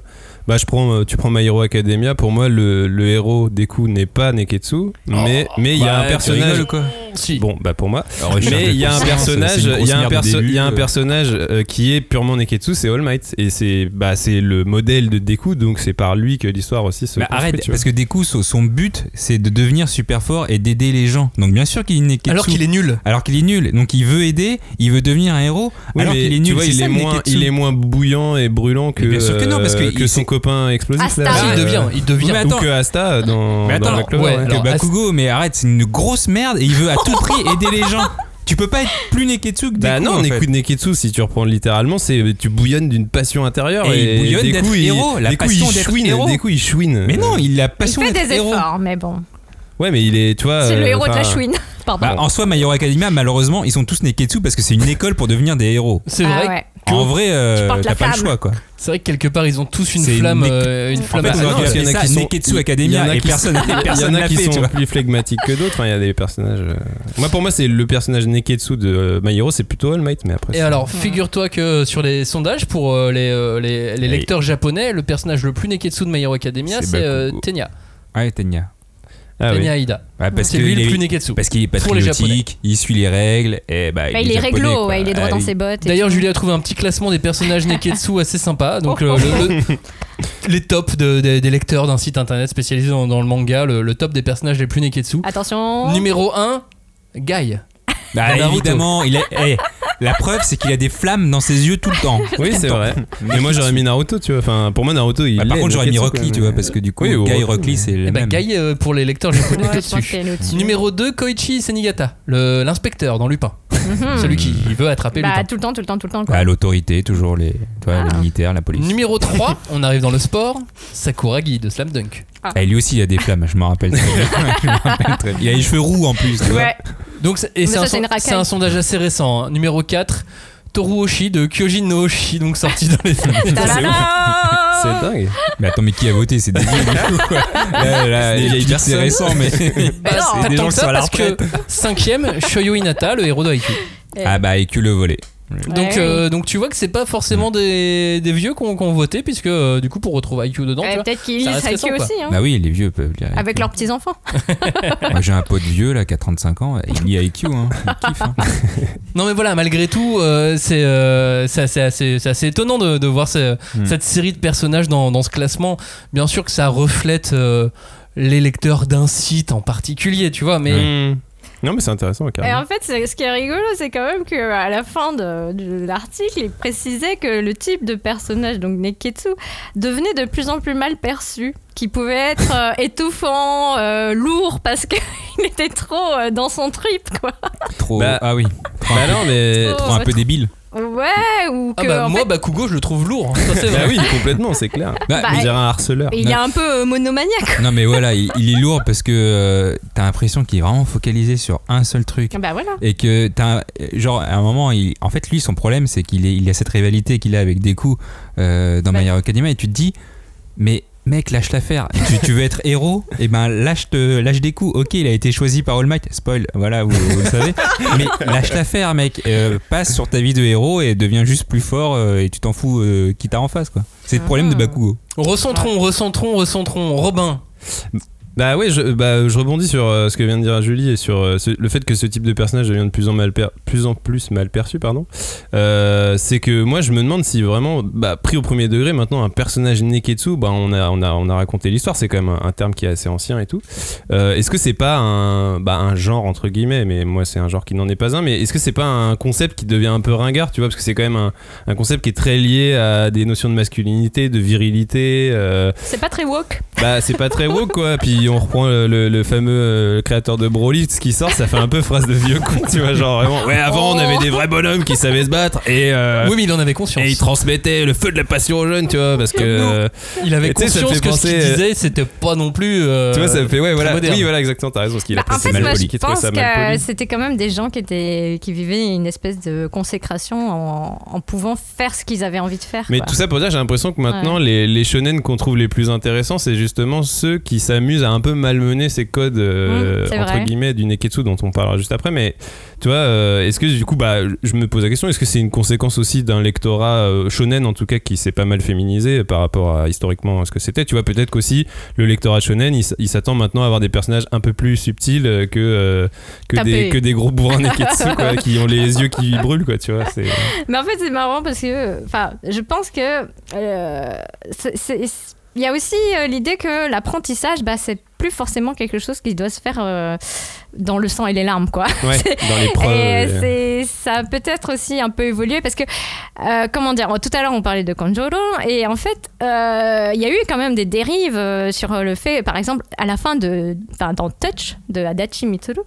bah, je prends, euh, tu prends My Hero Academia. Pour moi, le, le héros Deku n'est pas Neketsu, mais mais il y a Bah, un tu personnage. rigoles quoi Si. Bon, bah pour moi. Alors, Mais il y a des un personnage, il y a un, perso- début, y a un euh. personnage euh, qui est purement Neketsu, c'est All Might, et c'est bah c'est le modèle de Deku, donc c'est par lui que l'histoire aussi se. Bah, construit, arrête, tu vois. parce que Deku, son but, c'est de devenir super fort et d'aider les gens. Donc bien sûr qu'il est Neketsu. Alors qu'il est nul. Alors qu'il est nul. Donc il veut aider, il veut devenir un héros. Oui, alors mais qu'il est tu nul. vois, C'est il ça, est moins, il est moins bouillant et brûlant que, bien sûr que non, parce que il- son c'est- copain explosif. Asta. là, Si, euh, il devient, il devient. Mais ou attends. que Asta dans, Mais dans attends, Black Clover, ouais, ouais. que alors, Bakugo, mais arrête, c'est une grosse merde et il veut à tout prix aider les gens. Tu peux pas être plus Neketsu que. Bah non, en fait. Neku Neketsu, si tu reprends littéralement, c'est tu bouillonnes d'une passion intérieure Et il bouillonne d'être il- héros, la Deku, passion il d'être chouine, héros. Deku, il chouine. Mais non, il a Il passion fait d'être des héros. efforts, mais bon. Ouais, mais il est, tu vois. C'est le euh, héros de la chouine. Pardon. Bah, en soi, My Hero Academia, malheureusement, ils sont tous Neketsu parce que c'est une école pour devenir des héros. C'est Ah vrai. ouais. En vrai, euh, t'as pas le choix, quoi. C'est vrai que quelque part ils ont tous une flamme, euh, une En fait, non, qu'il y en a qui sont- Neketsu il y en Academia a et qui personne Il y en a qui sont plus flegmatiques que d'autres. Enfin, il y a des personnages. euh, Moi, pour moi, c'est le personnage Neketsu de euh, My Hero, c'est plutôt All Might, mais après. Et alors, figure-toi que sur les sondages pour euh, les, euh, les, les Et- lecteurs japonais, le personnage le plus Neketsu de My Hero Academia, C'est euh. Tenya. Ouais, Tenya. Ah oui. Tenya Aida. Parce C'est lui il le est- plus Neketsu. Parce qu'il est patriotique, il suit les règles, et bah, Bah, il est japonais, réglo, ouais, il est droit Ah dans oui. ses bottes. D'ailleurs. Julie a trouvé un petit classement des personnages Neketsu assez sympa. Donc, euh, le- le- les tops de- des- des lecteurs d'un site internet spécialisé dans, dans le manga, le, le top des personnages les plus Neketsu. Attention. Numéro 1, Guy. Bah, Naruto. évidemment, il a, eh, la preuve, c'est qu'il a des flammes dans ses yeux tout le temps. Oui, c'est vrai. Mais moi, j'aurais mis Naruto, tu vois. Enfin, pour moi, Naruto, il. Bah, par contre, j'aurais mis Rock Lee, tu vois, parce que du coup, Oui, Guy Rock- Lee, c'est le Et bah, même. Guy, euh, pour les lecteurs japonais, Ouais, au-dessus. Numéro 2, Koichi Senigata, le- l'inspecteur dans Lupin. Mhm. Celui qui veut attraper Bah, Lupin. tout le temps, tout le temps, tout le temps. quoi. Bah, l'autorité, toujours les, tu vois, les Ah. militaires, la police. Numéro 3, on arrive dans le sport, Sakuragi de Slam Dunk. Ah, lui aussi, il a des flammes, je m'en rappelle très bien. Je m'en rappelle très bien. Il a les cheveux roux en plus, tu vois. Donc, c'est- et c'est un, son- sondage assez récent. hein. Numéro 4, Toru Oshi de Kyojin no Oshi, donc sorti dans les années. C'est dingue. Mais attends, mais qui a voté? C'est des vieux, du coup, quoi. Là, là, C'est des il vieilles dit que c'est personnes. récent, mais. Bah, c'est pas des gens que qui ça, sont à la parce que retraite. cinquième, Shoyo Inata, le héros de Haikyuu. Ah, bah, que le volet. Donc, Ouais. euh, donc tu vois que c'est pas forcément des, des vieux qui ont, voté, puisque euh, du coup, pour retrouver Haikyuu dedans, tu vois, Peut-être qu'ils ça lisent reste récent, Haikyuu quoi. aussi, hein. Bah oui, les vieux peuvent lire. Avec leurs petits-enfants. Moi, j'ai un pote vieux, là, qui a 35 ans, il lit IQ, hein. Il kiffe, hein. Non mais voilà, malgré tout, euh, c'est euh, c'est assez, assez- c'est assez étonnant de, de voir ce- Hmm. cette série de personnages dans, dans ce classement. Bien sûr que ça reflète euh, les lecteurs d'un site en particulier, tu vois, mais Hmm. Non, mais c'est intéressant, Et carrément. en fait, c'est- ce qui est rigolo, c'est quand même qu'à la fin de, de l'article, il précisait que le type de personnage, donc Neketsu, devenait de plus en plus mal perçu, qui pouvait être euh, étouffant, euh, lourd, parce qu'il était trop euh, dans son trip, quoi. Trop. Bah, ah oui. Trop, Bah un peu- non, mais. Trop un peu débile. Ouais, ou Ah que. bah en moi fait, Bakugo je le trouve lourd. Ça c'est Bah oui, complètement, c'est clair. Bah, Bah, On dirait un harceleur. il est un peu euh, monomaniaque. Non mais voilà, il, il est lourd parce que euh, t'as l'impression qu'il est vraiment focalisé sur un seul truc. Bah voilà. Et que t'as genre à un moment, il, en fait lui son problème c'est qu'il est, il a cette rivalité qu'il a avec Deku euh, dans Ouais. My Hero Academia et tu te dis mais mec lâche l'affaire, tu, tu veux être héros? Et ben lâche te, lâche Deku. Ok il a été choisi par All Might, spoil, voilà vous, vous le savez. Mais lâche l'affaire mec, Euh, passe sur ta vie de héros et deviens juste plus fort euh, et tu t'en fous euh, qui t'a en face quoi. C'est le problème de Ah. Bakugo. Recentrons, recentrons, recentrons. Robin. Bah ouais, je, bah, je rebondis sur euh, ce que vient de dire Julie et sur euh, ce- le fait que ce type de personnage devient de plus en, mal per- plus, en plus mal perçu. pardon. Euh, c'est que moi je me demande si vraiment, bah, pris au premier degré, maintenant un personnage Neketsu, bah, on, a, on, a, on a raconté l'histoire, c'est quand même un, un terme qui est assez ancien et tout. Est-ce que c'est pas un, bah, un genre entre guillemets, mais moi c'est un genre qui n'en est pas un, mais est-ce que c'est pas un concept qui devient un peu ringard, tu vois, parce que c'est quand même un, un concept qui est très lié à des notions de masculinité, de virilité. C'est pas très woke. bah, c'est pas très woke quoi. Puis on reprend le, le- le fameux euh, créateur de Broly, ce qui sort, ça fait un peu phrase de vieux con, tu vois. Genre vraiment, ouais, avant on avait des vrais bonhommes qui savaient se battre et, euh, Oui mais il en avait conscience. et ils transmettaient le feu de la passion aux jeunes, tu vois. Parce que. euh, Il avait Et tu sais, ça me conscience fait que ce qu'il euh, disait c'était pas non plus. euh, tu vois, ça me fait, ouais, voilà. moderne. Oui, voilà, exactement, t'as raison. Parce qu'il a Bah, en passé fait, mal moi, poli, je trouvait pense ça mal que poli. c'était quand même des gens qui, étaient, qui vivaient une espèce de consécration en, en pouvant faire ce qu'ils avaient envie de faire. Mais quoi. tout ça pour dire, j'ai l'impression que maintenant, les, les shonen qu'on trouve les plus intéressants, c'est justement ceux qui s'amusent à un peu malmener ces codes, euh, Mm, c'est entre vrai. guillemets, du Neketsu dont on parlera juste après. Mais tu vois, euh, est-ce que du coup, bah, je me pose la question, est-ce que c'est une conséquence aussi d'un lectorat euh, shonen, en tout cas, qui s'est pas mal féminisé par rapport à historiquement ce que c'était? Tu vois, peut-être qu'aussi le lectorat shonen, il, s'attend maintenant à avoir des personnages un peu plus subtils que, que, des, que des gros bourrins Neketsu, quoi, qui ont les yeux qui brûlent, quoi, tu vois. C'est... Mais en fait, c'est marrant parce que, enfin, je pense que c'est- il y a aussi euh, l'idée que l'apprentissage, bah, c'est plus forcément quelque chose qui doit se faire euh, dans le sang et les larmes, quoi. Ouais, dans. Et euh, ça a peut-être aussi un peu évolué parce que, euh, comment dire, tout à l'heure on parlait de Kanjuro et en fait, euh, il y a eu quand même des dérives sur le fait, par exemple, à la fin de, enfin, dans Touch de Adachi Mitsuru,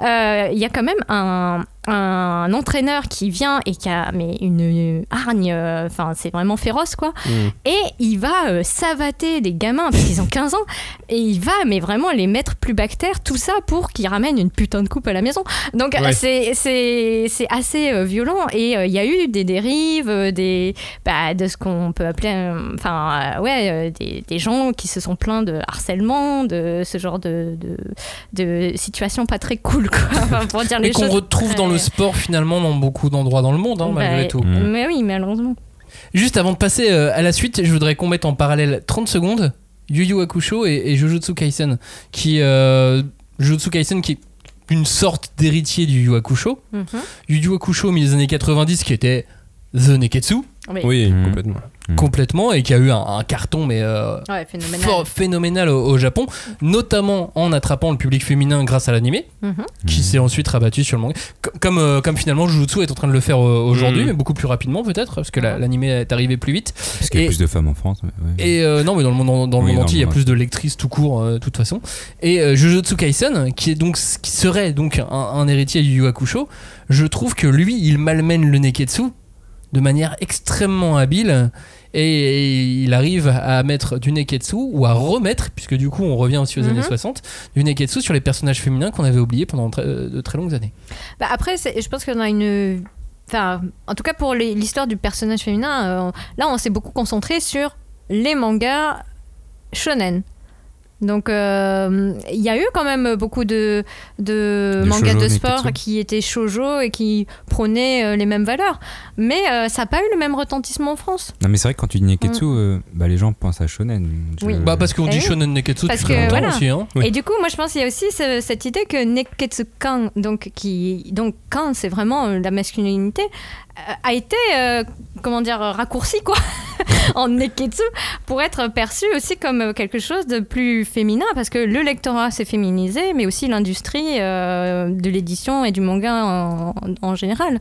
il y a quand même un, un entraîneur qui vient et qui a mais une hargne, euh, enfin, c'est vraiment féroce, quoi. mm. Et il va euh, savater des gamins parce qu'ils ont 15 ans et il va mais vraiment les mettre plus bactères, tout ça pour qu'ils ramènent une putain de coupe à la maison. Donc Ouais. c'est assez euh, violent et euh, il y a eu des dérives, euh, des bah, de ce qu'on peut appeler, enfin euh, ouais, des, des gens qui se sont plaints de harcèlement, de ce genre de de, de situations pas très cool quoi, Enfin, pour dire les Et qu'on retrouve dans le sport finalement dans beaucoup d'endroits dans le monde hein, malgré Bah, tout. Mm. Mais oui, malheureusement. Juste avant de passer à la suite, je voudrais qu'on mette en parallèle 30 secondes Yu Yu Hakusho et, et Jujutsu Kaisen, qui euh, Jujutsu Kaisen qui est une sorte d'héritier du Yu Yu Hakusho. Mhm. Yu Yu Hakusho au milieu des années 90 qui était The Neketsu Oui. Oui, Mm. complètement. Mm. complètement et qui a eu un, un carton mais euh, Ouais, phénoménal. fort- phénoménal au, au Japon, notamment en attrapant le public féminin grâce à l'animé, Mhm. qui s'est ensuite rabattu sur le manga. Comme, euh, comme finalement Jujutsu est en train de le faire euh, aujourd'hui, Mhm. mais beaucoup plus rapidement peut-être, parce que la- l'animé est arrivé plus vite. Parce qu'il y a Et- plus de femmes en France. ouais. Et euh, non, mais dans le monde, dans le Oui, monde entier, il y a plus de lectrices tout court, euh, de toute façon. Et euh, Jujutsu Kaisen, qui est donc qui serait donc un, un héritier du Yu Yu Hakusho, je trouve que lui, il malmène le Neketsu de manière extrêmement habile. Et il arrive à mettre du Neketsu ou à remettre, puisque du coup on revient aussi aux Mhm. années 60, du Neketsu sur les personnages féminins qu'on avait oubliés pendant très- de très longues années. Bah après, je pense qu'on a une. Enfin, en tout cas pour l'histoire du personnage féminin, euh, là on s'est beaucoup concentré sur les mangas shonen. Donc euh, il y a eu quand même beaucoup de, mangas de sport qui étaient shoujo et qui prônaient euh, les mêmes valeurs. Mais euh, ça n'a pas eu le même retentissement en France. Non mais c'est vrai que quand tu dis Neketsu, euh, bah, les gens pensent à Shonen. Je- Oui. Bah parce qu'on Eh dit oui. Shonen Neketsu Parce depuis que, très longtemps voilà. aussi. Hein. Oui. Et du coup, moi je pense qu'il y a aussi ce- cette idée que Neketsu Kan, donc, qui, donc Kan c'est vraiment la masculinité, euh, a été, euh, comment dire, raccourci quoi. en neketsu pour être perçu aussi comme quelque chose de plus féminin parce que le lectorat s'est féminisé, mais aussi l'industrie euh, de l'édition et du manga en, en général.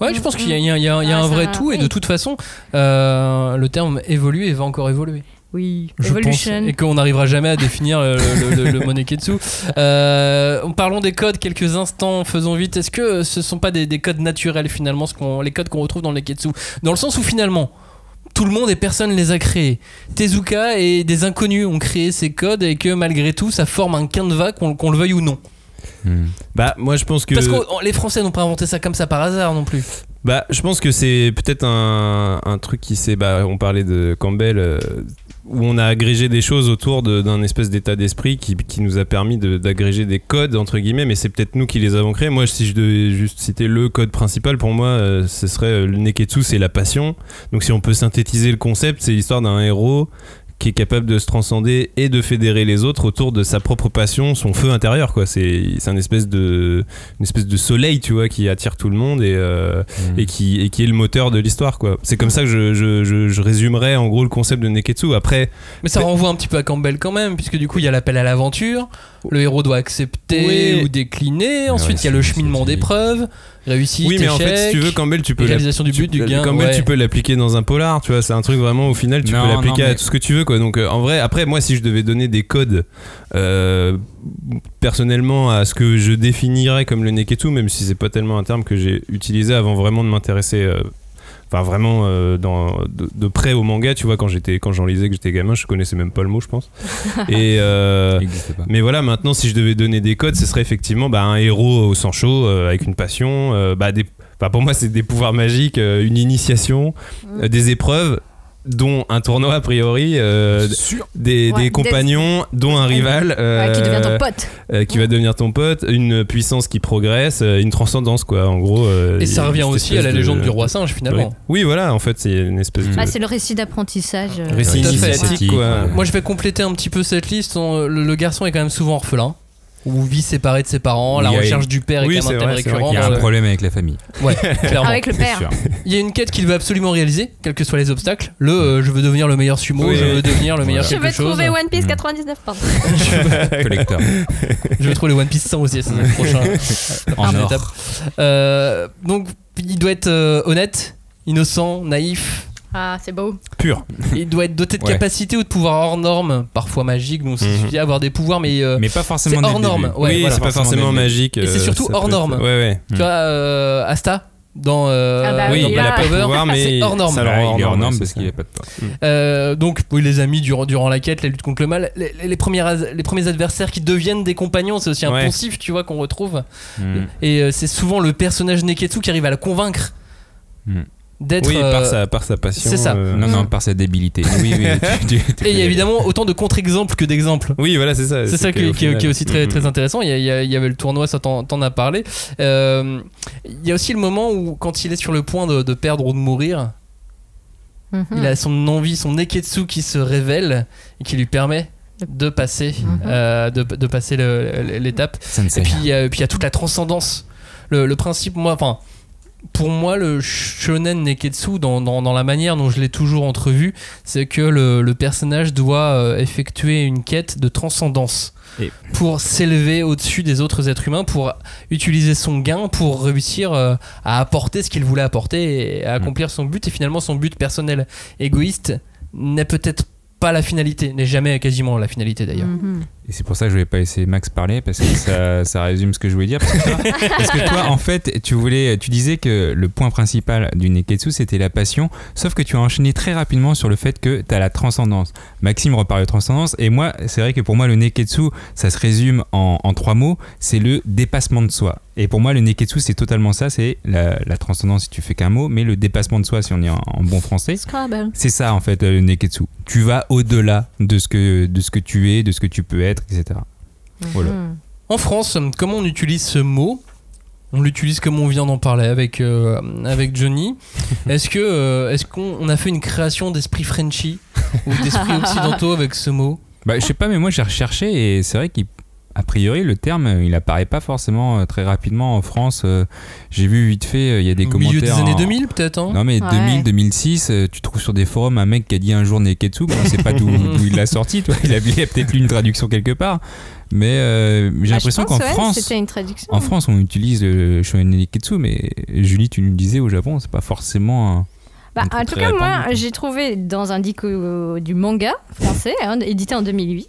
Ouais, je pense qu'il y a, il y a- il y a- il y a Ah, un vrai va, tout et de toute façon, euh, le terme évolue et va encore évoluer. Oui, Je Evolution. pense, et qu'on n'arrivera jamais à définir le, le, le- le mot neketsu. Euh, parlons des codes quelques instants, faisons vite. Est-ce que ce sont pas des, des codes naturels finalement, ce qu'on- les codes qu'on retrouve dans le neketsu? Dans le sens où finalement, tout le monde et personne les a créés. Tezuka et des inconnus ont créé ces codes et que malgré tout, ça forme un canevas, qu'on qu'on le veuille ou non. Hmm. Bah, moi, je pense que. Parce que oh, les Français n'ont pas inventé ça comme ça par hasard non plus. Bah, je pense que c'est peut-être un, un truc qui s'est. Bah, on parlait de Campbell, euh, où on a agrégé des choses autour d'un espèce d'état d'esprit qui, qui nous a permis d'agréger des codes, entre guillemets, mais c'est peut-être nous qui les avons créés. Moi, si je devais juste citer le code principal, pour moi, euh, ce serait euh, le Neketsu, c'est la passion. Donc, si on peut synthétiser le concept, c'est l'histoire d'un héros qui est capable de se transcender et de fédérer les autres autour de sa propre passion, son feu intérieur quoi. C'est un espèce de une espèce de soleil tu vois qui attire tout le monde et euh, et qui et qui est le moteur de l'histoire quoi. C'est comme ça que je, je, je, je résumerais en gros le concept de Neketsu. Après Mais ça renvoie un petit peu à Campbell quand même, puisque du coup il y a l'appel à l'aventure, le héros doit accepter Oui. ou décliner, ensuite ouais, il y a le cheminement d'épreuves, réussite, oui mais en fait si tu veux Campbell tu peux réalisation du tu- but, du gain. Campbell ouais. tu peux l'appliquer dans un polar tu vois c'est un truc vraiment au final tu Non, peux l'appliquer à tout ce que tu veux quoi. Donc euh, en vrai après moi si je devais donner des codes euh, personnellement à ce que je définirais comme le Neketsu même si c'est pas tellement un terme que j'ai utilisé avant vraiment de m'intéresser euh, enfin vraiment euh, dans, de, de près au manga tu vois quand j'étais quand j'en lisais que j'étais gamin je connaissais même pas le mot je pense et euh, pas. mais voilà maintenant si je devais donner des codes ce serait effectivement bah, un héros au sang chaud euh, avec une passion bah, des, bah, pour moi c'est des pouvoirs magiques une initiation euh, des épreuves dont un tournoi a priori euh, des, Ouais, des des- compagnons dont un rival euh, Ouais, qui devient ton pote. euh, qui va devenir ton pote une puissance qui progresse une transcendance quoi en gros euh, Et ça revient aussi à la de- légende du roi singe finalement. oui voilà en fait c'est une espèce de Ah, c'est le récit d'apprentissage. euh, récit initiatique quoi Moi je vais compléter un petit peu cette liste. Le garçon est quand même souvent orphelin. Ou vit séparé de ses parents, la recherche du père est Oui, quand même c'est un thème vrai, récurrent. vrai Il y a un le- problème avec la famille. Ouais, clairement. Avec le père. Il y a une quête qu'il veut absolument réaliser, quels que soient les obstacles. Le euh, je veux devenir le meilleur sumo, Oui. je veux devenir le meilleur Je quelque chose. trouver One Piece Mm. 99, pardon. Collector. Je vais trouver les One Piece 100 aussi, c'est le prochain. En étape. Euh, donc, il doit être euh, honnête, innocent, naïf. Ah, c'est beau. pur Il doit être doté de Ouais. capacités ou de pouvoirs hors normes, parfois magiques. Donc, il Mhm. suffit d'avoir des pouvoirs, mais, euh, Mais pas forcément hors le norme. début. Ouais, oui voilà, c'est pas forcément magique Et c'est euh, surtout hors peut être- norme. ouais ouais tu vois, euh, Asta dans euh, Ah bah oui, oui, il là. a pas de Power, pouvoir, mais c'est hors norme. ça est hors norme, parce ça. qu'il n'y a pas de. Euh, donc, oui, les amis durant, durant la quête, la lutte contre le mal, les, les, premières as- les premiers adversaires qui deviennent des compagnons, c'est aussi un Ouais. poncif, tu vois, qu'on retrouve. Mm. Et euh, c'est souvent le personnage Neketsu qui arrive à la convaincre Mm. D'être. oui euh, par sa par sa passion c'est ça. euh, Non, non, par sa débilité. Oui, oui. tu- tu- tu Et il y a évidemment autant de contre-exemples que d'exemples. oui voilà c'est ça C'est ça qui, au qui- qui est aussi très, Mhm. très intéressant. Il y, a- il y a- il y avait le tournoi, ça t'en t'en a parlé. Euh, il y a aussi le moment où, quand il est sur le point de, de perdre ou de mourir, Mhm. il a son envie, son Neketsu qui se révèle et qui lui permet de passer, Mhm. euh, de, de passer l'étape. Et puis, il y a- puis il y a toute la transcendance. Le, le principe, moi, enfin, pour moi, le shonen neketsu, dans, dans, dans la manière dont je l'ai toujours entrevu, c'est que le, le personnage doit euh, effectuer une quête de transcendance. Et- Pour s'élever au-dessus des autres êtres humains, pour utiliser son gain, pour réussir euh, à apporter ce qu'il voulait apporter et à accomplir son but. Et finalement, son but personnel égoïste n'est peut-être pas la finalité, n'est jamais quasiment la finalité d'ailleurs. Mhm. Et c'est pour ça que je voulais pas laisser Max parler parce que ça, ça résume ce que je voulais dire. Parce que, toi, parce que toi, en fait, tu voulais, tu disais que le point principal du Neketsu c'était la passion, sauf que tu as enchaîné très rapidement sur le fait que tu as la transcendance. Maxime reparle de transcendance et moi, c'est vrai que pour moi, le Neketsu, ça se résume en, en trois mots c'est le dépassement de soi. Et pour moi, le Neketsu, c'est totalement ça c'est la, la transcendance si tu fais qu'un mot, mais le dépassement de soi si on est en, en bon français. C'est ça en fait le Neketsu. Tu vas au-delà de ce que de ce que tu es, de ce que tu peux être, etc. Voilà. Mhm. En France, comment on utilise ce mot? On l'utilise comme on vient d'en parler avec, euh, avec Johnny. Est-ce que euh, est-ce qu'on on a fait une création d'esprit Frenchy ou d'esprit occidentaux avec ce mot? Bah je sais pas mais moi j'ai recherché et c'est vrai qu'il a priori, le terme, euh, il apparaît pas forcément euh, très rapidement en France. euh, J'ai vu vite fait, il y a des Au commentaires. milieu des années en- 2000 peut-être hein? Non mais Ouais. 2000, 2006, euh, tu trouves sur des forums un mec qui a dit un jour Neketsu, bon, on sait pas d'où il l'a sorti, toi. Il a, il a peut-être lu une traduction quelque part, mais euh, j'ai Ah, l'impression qu'en ouais, France, C'était une traduction. en France, on utilise le shonen Neketsu, mais Julie, tu nous le disais au Japon, c'est pas forcément. un- Bah, en tout cas, moi, répandu, j'ai trouvé dans un dico du manga français, hein, édité en 2008.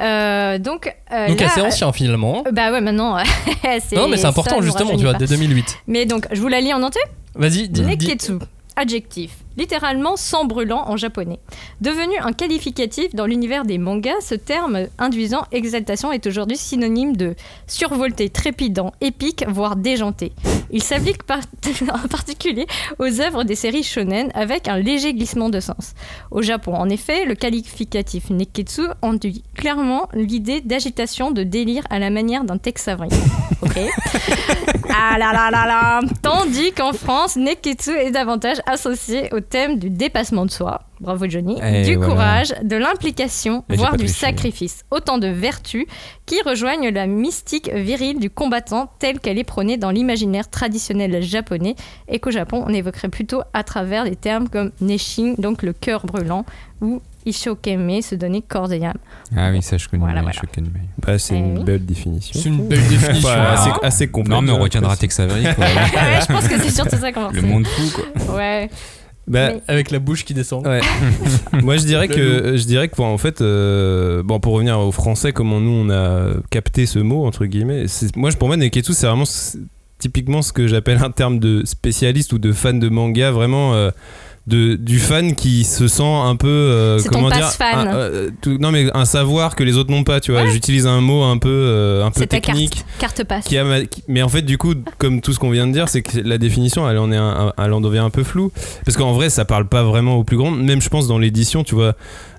Euh, donc, euh, Donc là, assez ancien finalement. euh, Bah ouais, maintenant. Non mais c'est important justement, tu vois, dès 2008. Mais donc, je vous la lis en entier Vas-y, dis- Neketsu. Adjectif. Littéralement sang brûlant en japonais. Devenu un qualificatif dans l'univers des mangas, ce terme induisant exaltation est aujourd'hui synonyme de survolté, trépidant, épique, voire déjanté. Il s'applique en particulier aux œuvres des séries shonen avec un léger glissement de sens. Au Japon, en effet, le qualificatif neketsu induit clairement l'idée d'agitation, de délire à la manière d'un Texavri. Ok Ah là là là là Tandis qu'en France, Neketsu est davantage associé au thème du dépassement de soi, bravo Johnny, Et du voilà. courage, de l'implication, voire du triché. sacrifice. Autant de vertus qui rejoignent la mystique virile du combattant telle qu'elle est prônée dans l'imaginaire traditionnel japonais et qu'au Japon on évoquerait plutôt à travers des termes comme Neshin, donc le cœur brûlant, ou Ishokeme, se donner corps et âme. Ah oui, ça je connais. Voilà. Bah, c'est Eh une oui. belle définition. C'est une belle définition. Enfin, assez, assez complète. Non mais on hein, retiendra Texaveri, quoi. ouais, je pense que c'est surtout ça qu'on va le monde fou, quoi. Ouais. Bah, Mais- Avec la bouche qui descend. Ouais. Moi, je dirais que, je dirais que, bon, en fait, euh, bon, pour revenir au français, comment nous on a capté ce mot entre guillemets. c'est- Moi, pour moi, Neketsu, c'est vraiment typiquement ce que j'appelle un terme de spécialiste ou de fan de manga, vraiment. euh, de, du fan qui se sent un peu euh, ton comment dire un- euh, tout- non mais un savoir que les autres n'ont pas tu vois Ouais. j'utilise un mot un peu euh, un peu technique carte, carte passe. qui a ma- qui- mais en fait du coup comme tout ce qu'on vient de dire c'est que la définition elle en est un- elle en devient un peu floue parce qu'en vrai ça parle pas vraiment au plus grand même je pense dans l'édition tu vois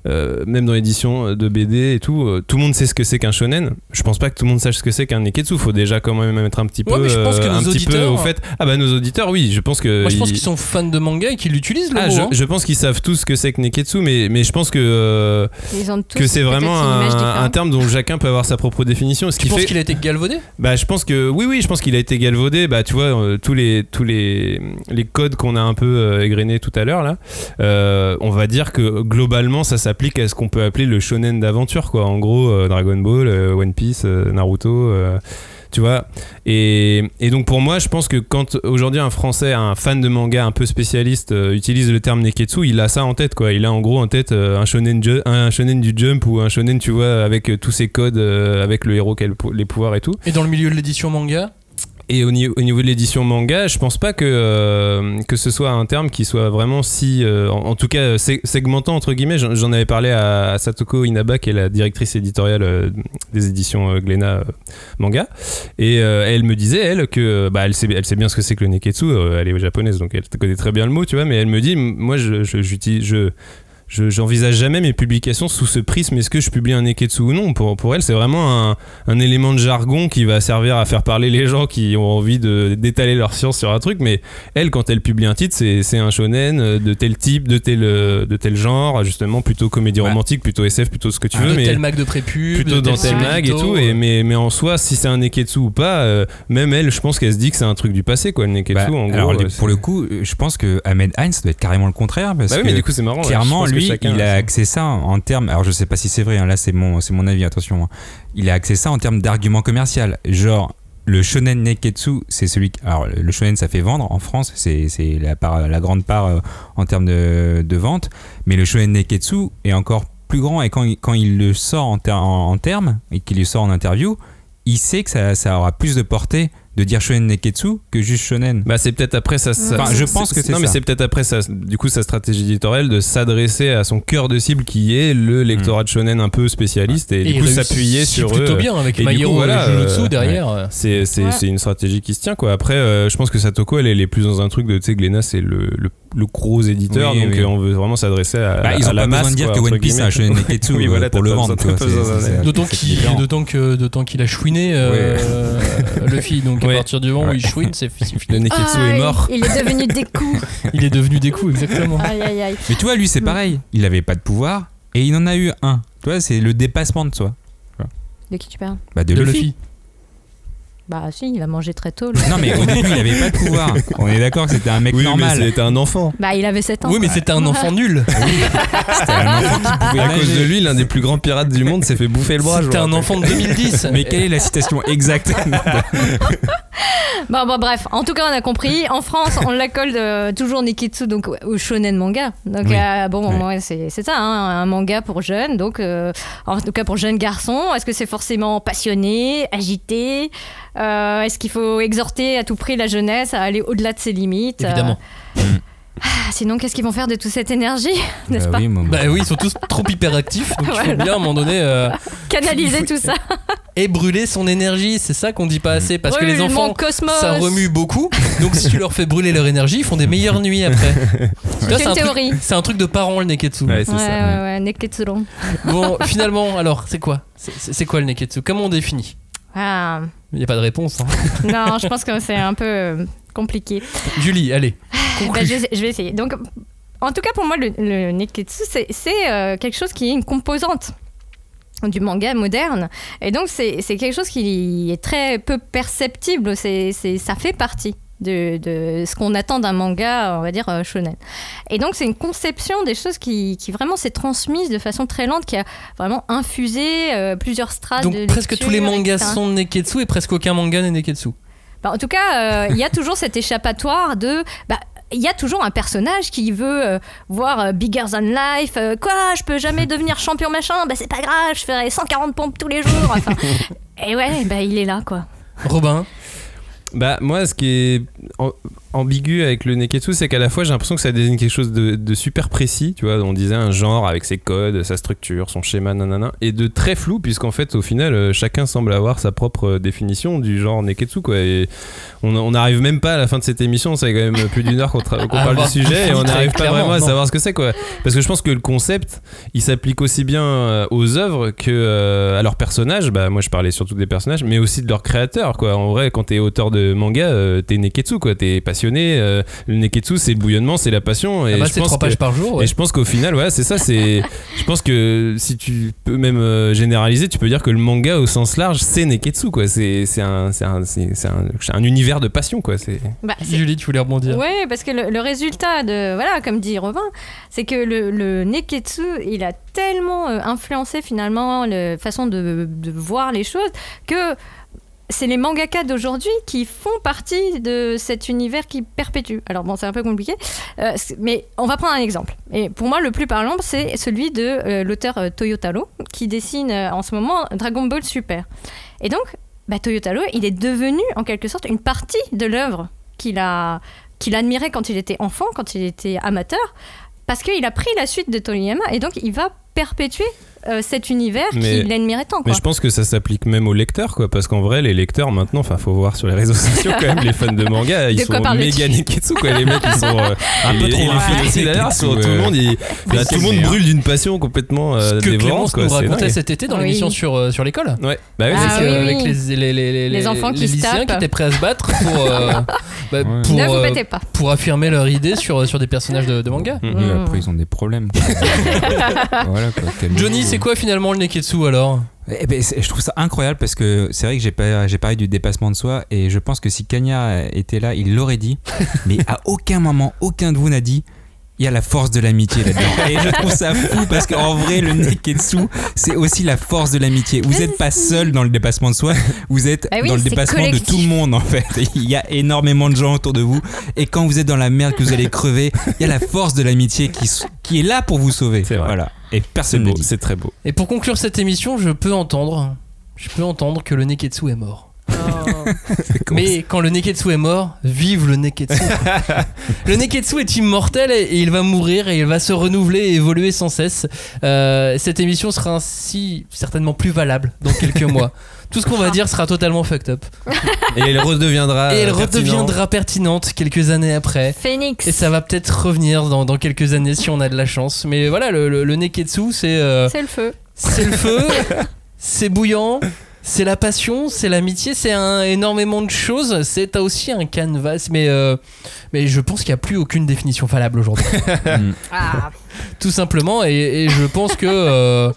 euh, même dans l'édition de BD et tout euh, tout le monde sait ce que c'est qu'un shonen je pense pas que tout le monde sache ce que c'est qu'un neketsu faut déjà quand même être un petit peu Ouais, mais je pense que euh, un petit peu au fait ah bah nos auditeurs oui je pense que Moi je pense ils- qu'ils sont fans de manga et qu'ils l'utilisent le ah, mot. je, hein. je pense qu'ils savent tous ce que c'est que neketsu mais, mais je pense que euh, Ils ont tous que c'est vraiment un, terme dont chacun peut avoir sa propre définition ce qui fait qu'il a été galvaudé? Bah, je pense que oui, oui, je pense qu'il a été galvaudé. Bah, tu vois, euh, tous les tous les les codes qu'on a un peu euh, égrenés tout à l'heure là, euh, on va dire que globalement, ça s'applique à ce qu'on peut appeler le shonen d'aventure, quoi. En gros, euh, Dragon Ball, euh, One Piece, euh, Naruto. tu vois et, et donc pour moi je pense que quand aujourd'hui un français un fan de manga un peu spécialiste utilise le terme neketsu il a ça en tête quoi il a en gros en tête un shonen un shonen du jump ou un shonen tu vois avec tous ses codes avec le héros les pouvoirs et tout Et dans le milieu de l'édition manga et au, niveau- au niveau de l'édition manga, je pense pas que, euh, que ce soit un terme qui soit vraiment si. euh, en, tout cas, sé- segmentant, entre guillemets. J'en avais parlé à, Satoko Inaba, qui est la directrice éditoriale euh, des éditions euh, Glénat euh, Manga. Et euh, elle me disait, elle, que. Bah, elle, sait, bien ce que c'est que le Neketsu. euh, elle est japonaise, donc elle connaît très bien le mot, tu vois. Mais elle me dit, moi, je. je, je je- j'envisage jamais mes publications sous ce prisme. Est-ce que je publie un neketsu ou non? Pour, pour elle c'est vraiment un, un élément de jargon qui va servir à faire parler les gens qui ont envie de d'étaler leur science sur un truc. Mais elle quand elle publie un titre c'est un shonen de tel type de tel de tel genre justement plutôt comédie Ouais. romantique plutôt SF plutôt ce que tu de veux mais tel mag de prépub, plutôt de dans tel mag et tout. Et euh, mais, mais en soi si c'est un neketsu ou pas euh, même elle je pense qu'elle se dit que c'est un truc du passé quoi le neketsu Bah, en alors, gros les- euh, pour le coup, je pense que Ahmed Heinz doit être carrément le contraire parce bah oui que mais du coup c'est marrant clairement, que lui, chacun il a axé ça en termes. Alors, je sais pas si c'est vrai, hein, là, c'est mon, c'est mon avis, attention. hein. Il a axé ça en termes d'argument commercial. Genre, le shonen neketsu, c'est celui. qui- Alors, le shonen, ça fait vendre en France, c'est c'est la, part- la grande part euh, en termes de, de vente. Mais le shonen neketsu est encore plus grand et quand il, quand il le sort en, ter- en, en termes et qu'il le sort en interview, il sait que ça, ça aura plus de portée de dire shonen neketsu que juste shonen. Bah c'est peut-être après ça. ça- Enfin, je pense que c'est Non mais c'est peut-être après ça. Du coup sa stratégie éditoriale de s'adresser à son cœur de cible qui est le lectorat de shonen un peu spécialiste et, et du il coup s'appuyer sur plutôt eux. bien avec Et du My coup, Hero voilà, Jujutsu euh, derrière. C'est c'est Ouais. une stratégie qui se tient quoi. Après euh, je pense que Satoko elle, elle est plus dans un truc de tu sais Glénat c'est le, le, le gros éditeur Oui, donc oui. euh, on veut vraiment s'adresser à, Bah, ils à ont la pas masse. besoin de dire quoi, que One Piece c'est un guillemets. shonen neketsu Oui, voilà, pour le vendre. D'autant qu'il différent. d'autant que d'autant qu'il a chouiné euh, le fille donc à partir du moment où il chouine c'est Le fini. Neketsu Ah, est mort. Il est devenu des coups. il est devenu des coups exactement. Aïe aïe aïe. Mais tu vois, lui, c'est pareil. Il avait pas de pouvoir et il en a eu un. Tu vois, c'est le dépassement de soi. De qui tu parles? Bah, de, de Luffy. Luffy. Bah si, il a mangé très tôt. lui. Non, mais au début, il avait pas de pouvoir. On est d'accord que c'était un mec Oui, normal. mais c'était un enfant. Bah il avait 7 ans. Oui, mais c'était un enfant nul. C'était un enfant qui pouvait Et à cause de lui, l'un des plus grands pirates du monde s'est fait bouffer le bras. C'était un enfant de 2010. Mais quelle est la citation exacte Bon, bon, bref, en tout cas, on a compris. En France, on l'accorde euh, toujours Neketsu donc au shonen manga. Donc Oui. euh, bon, c'est ça, hein, un manga pour jeunes. Donc euh, en tout cas pour jeunes garçons, est-ce que c'est forcément passionné, agité Euh, Est-ce qu'il faut exhorter à tout prix la jeunesse à aller au-delà de ses limites Évidemment. Euh, ah, Sinon, qu'est-ce qu'ils vont faire de toute cette énergie, n'est-ce Bah pas oui. Bah oui, ils sont tous trop hyperactifs. Donc il faut Voilà. bien à un moment donné euh, Canaliser tout ça. et brûler son énergie. C'est ça qu'on dit pas assez parce que les enfants. cosmos. Ça remue beaucoup, donc si tu leur fais brûler leur énergie, ils font des meilleures nuits après. C'est un une truc- théorie. C'est un truc de parents le neketsu. Ouais, c'est Ouais, ça. ouais, ouais, Neketsuron. Bon, finalement, alors, c'est quoi? C'est quoi le neketsu? Comment on définit? Ah, Il n'y a pas de réponse. hein. non, je pense que c'est un peu euh, compliqué. Julie, allez. Bah, je, vais- je vais essayer. Donc, en tout cas, pour moi, le, le Neketsu, c'est euh, quelque chose qui est une composante du manga moderne. Et donc, c'est quelque chose qui est très peu perceptible. C'est- ça fait partie. De, de ce qu'on attend d'un manga, on va dire euh, shonen. Et donc c'est une conception des choses qui, qui vraiment s'est transmise de façon très lente, qui a vraiment infusé euh, plusieurs strates Donc de presque lecture, tous les mangas etc. sont neketsu et presque aucun manga n'est neketsu. Bah, en tout cas, euh, il y a toujours cet échappatoire de. Bah, il y a toujours un personnage qui veut euh, voir euh, bigger than life. euh, quoi, je peux jamais devenir champion machin. Bah c'est pas grave, je ferai 140 pompes tous les jours. Enfin, et ouais, bah il est là quoi. Robin, Bah moi ce qui est ambigu avec le neketsu c'est qu'à la fois j'ai l'impression que ça désigne quelque chose de, de super précis, tu vois, on disait un genre avec ses codes, sa structure, son schéma, nanana, et de très flou puisqu'en fait au final euh, chacun semble avoir sa propre euh, définition du genre neketsu quoi. Et on n'arrive même pas à la fin de cette émission, c'est quand même plus d'une heure qu'on tra- qu'on Ah, parle bah, du sujet et on n'arrive pas vraiment à non. savoir ce que c'est quoi. Parce que je pense que le concept il s'applique aussi bien euh, aux œuvres que euh, à leurs personnages. Bah moi je parlais surtout des personnages, mais aussi de leurs créateurs quoi. En vrai quand t'es auteur de manga, euh, t'es neketsu quoi, t'es passionné. Euh, le neketsu c'est le bouillonnement, c'est la passion. Et ah bah, je c'est pense trois que- pages par jour. ouais. et je pense qu'au final, ouais, c'est ça. C'est, je pense que si tu peux même euh, généraliser, tu peux dire que le manga au sens large, c'est neketsu, quoi. C'est, c'est un, c'est un, c'est, c'est un, c'est un univers de passion, quoi. C'est. Bah, c'est- Julie, tu voulais rebondir Ouais, parce que le, le résultat de. Voilà, comme dit Robin, c'est que le, le Neketsu, il a tellement euh, influencé finalement la façon de, de voir les choses que c'est les mangaka d'aujourd'hui qui font partie de cet univers qui perpétue. Alors bon, c'est un peu compliqué, euh, mais on va prendre un exemple. Et pour moi, le plus parlant, c'est celui de euh, l'auteur euh, Toyotaro, qui dessine euh, en ce moment Dragon Ball Super. Et donc, bah, Toyotaro, il est devenu en quelque sorte une partie de l'œuvre qu'il a qu'il admirait quand il était enfant, quand il était amateur, parce qu'il a pris la suite de Toriyama et donc il va perpétuer euh, cet univers Mais- qu'il admirait tant. Mais je pense que ça s'applique même aux lecteurs, quoi. Parce qu'en vrai, les lecteurs maintenant, enfin, faut voir sur les réseaux sociaux quand même, les fans de manga, ils De quoi sont méga neketsu, quoi. Les mecs, ils sont euh, Un et peu trop et les filles aussi, d'ailleurs, tout le euh, monde, bah, tout le monde brûle d'une passion complètement euh, Ce que dévorante, quoi. nous racontait cet été dans Oui. l'émission sur, euh, sur l'école. Ouais. Bah oui, Ah c'est ça. oui, avec les, les, les, les, Les enfants qui lycéens qui étaient prêts à se battre pour, bah, pour, affirmer leur idée sur, sur des personnages de, manga. Mm. après, ils ont des problèmes. Johnny, c'est quoi finalement le neketsu alors? Eh ben, c'est- je trouve ça incroyable parce que c'est vrai que j'ai j'ai parlé du dépassement de soi et je pense que si Kanya était là, il l'aurait dit. mais à aucun moment, aucun de vous n'a dit. Il y a la force de l'amitié là-dedans. Et je trouve ça fou parce qu'en vrai, le Neketsu, c'est aussi la force de l'amitié. Vous n'êtes pas seul dans le dépassement de soi, vous êtes Bah oui, dans le dépassement de tout le monde en fait. Il y a énormément de gens autour de vous. Et quand vous êtes dans la merde, que vous allez crever, il y a la force de l'amitié qui, est là pour vous sauver. C'est vrai. Voilà. Et personne c'est très beau. Et pour conclure cette émission, je peux entendre, je peux entendre que le neketsu est mort. Mais quand le neketsu est mort, vive le neketsu. le neketsu est immortel et il va mourir et il va se renouveler et évoluer sans cesse. Euh, cette émission sera ainsi certainement plus valable dans quelques mois. Tout ce qu'on va dire sera totalement fucked up. Et elle redeviendra. Et elle euh, redeviendra pertinente quelques années après. Phoenix. Et ça va peut-être revenir dans, dans quelques années si on a de la chance. Mais voilà, le, le- le neketsu, c'est euh, C'est le feu. c'est le feu, c'est bouillant, c'est la passion, c'est l'amitié, c'est un, énormément de choses. C'est t'as aussi un canvas, mais euh, mais je pense qu'il n'y a plus aucune définition valable aujourd'hui, Mm. Ah. tout simplement. Et, et je pense que euh,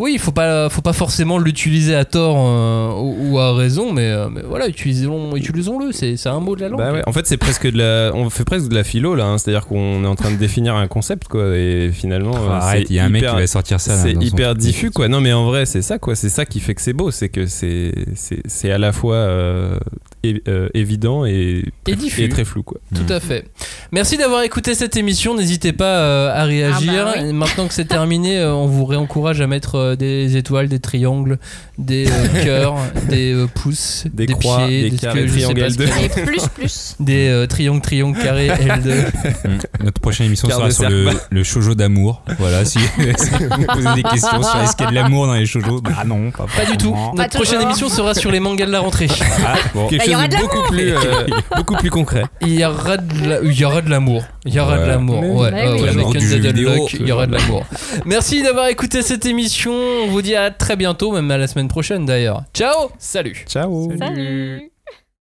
Oui, il faut pas, faut pas forcément l'utiliser à tort euh, ou, ou à raison, mais, euh, mais voilà, utilisons, utilisons-le. C'est, c'est un mot de la langue. Bah ouais, en fait, c'est presque de la. On fait presque de la philo là, hein. c'est-à-dire qu'on est en train de définir un concept quoi, et finalement. Arrête, c'est il y a un mec hyper- qui va sortir ça. C'est son hyper diffus quoi. Non mais en vrai c'est ça quoi. C'est ça qui fait que c'est beau. C'est que c'est c'est c'est à la fois euh, é- euh, évident et, Et diffus. et très flou quoi. Tout à fait. Merci d'avoir écouté cette émission. N'hésitez pas euh, à réagir. Ah bah oui. Maintenant que c'est terminé, on vous réencourage à mettre euh, des étoiles, des triangles, des euh, cœurs, des euh, pouces, Des croix, pieds, des ce carrés, triangles pas ce L2. qu'il y a Et d'autre. plus, plus. Des euh, triangles, triangles, carrés, L2. Mm. Notre prochaine émission Quart sera sur le, le shoujo d'amour. Voilà, si, si vous posez des questions sur est-ce qu'il y a de l'amour dans les shoujo, bah non, pas, Pas du tout. Notre Pas prochaine toujours. émission sera sur les mangas de la rentrée. Ah, bon. Quelque Bah, chose de de beaucoup plus euh, beaucoup plus concret. Il y aura de la- il y aura de l'amour. Il y aura de Ouais. l'amour. Ouais, Bah ouais, ouais, de l'amour. Merci d'avoir écouté cette émission. On vous dit à très bientôt, même à la semaine prochaine d'ailleurs. Ciao, salut. Ciao. Salut.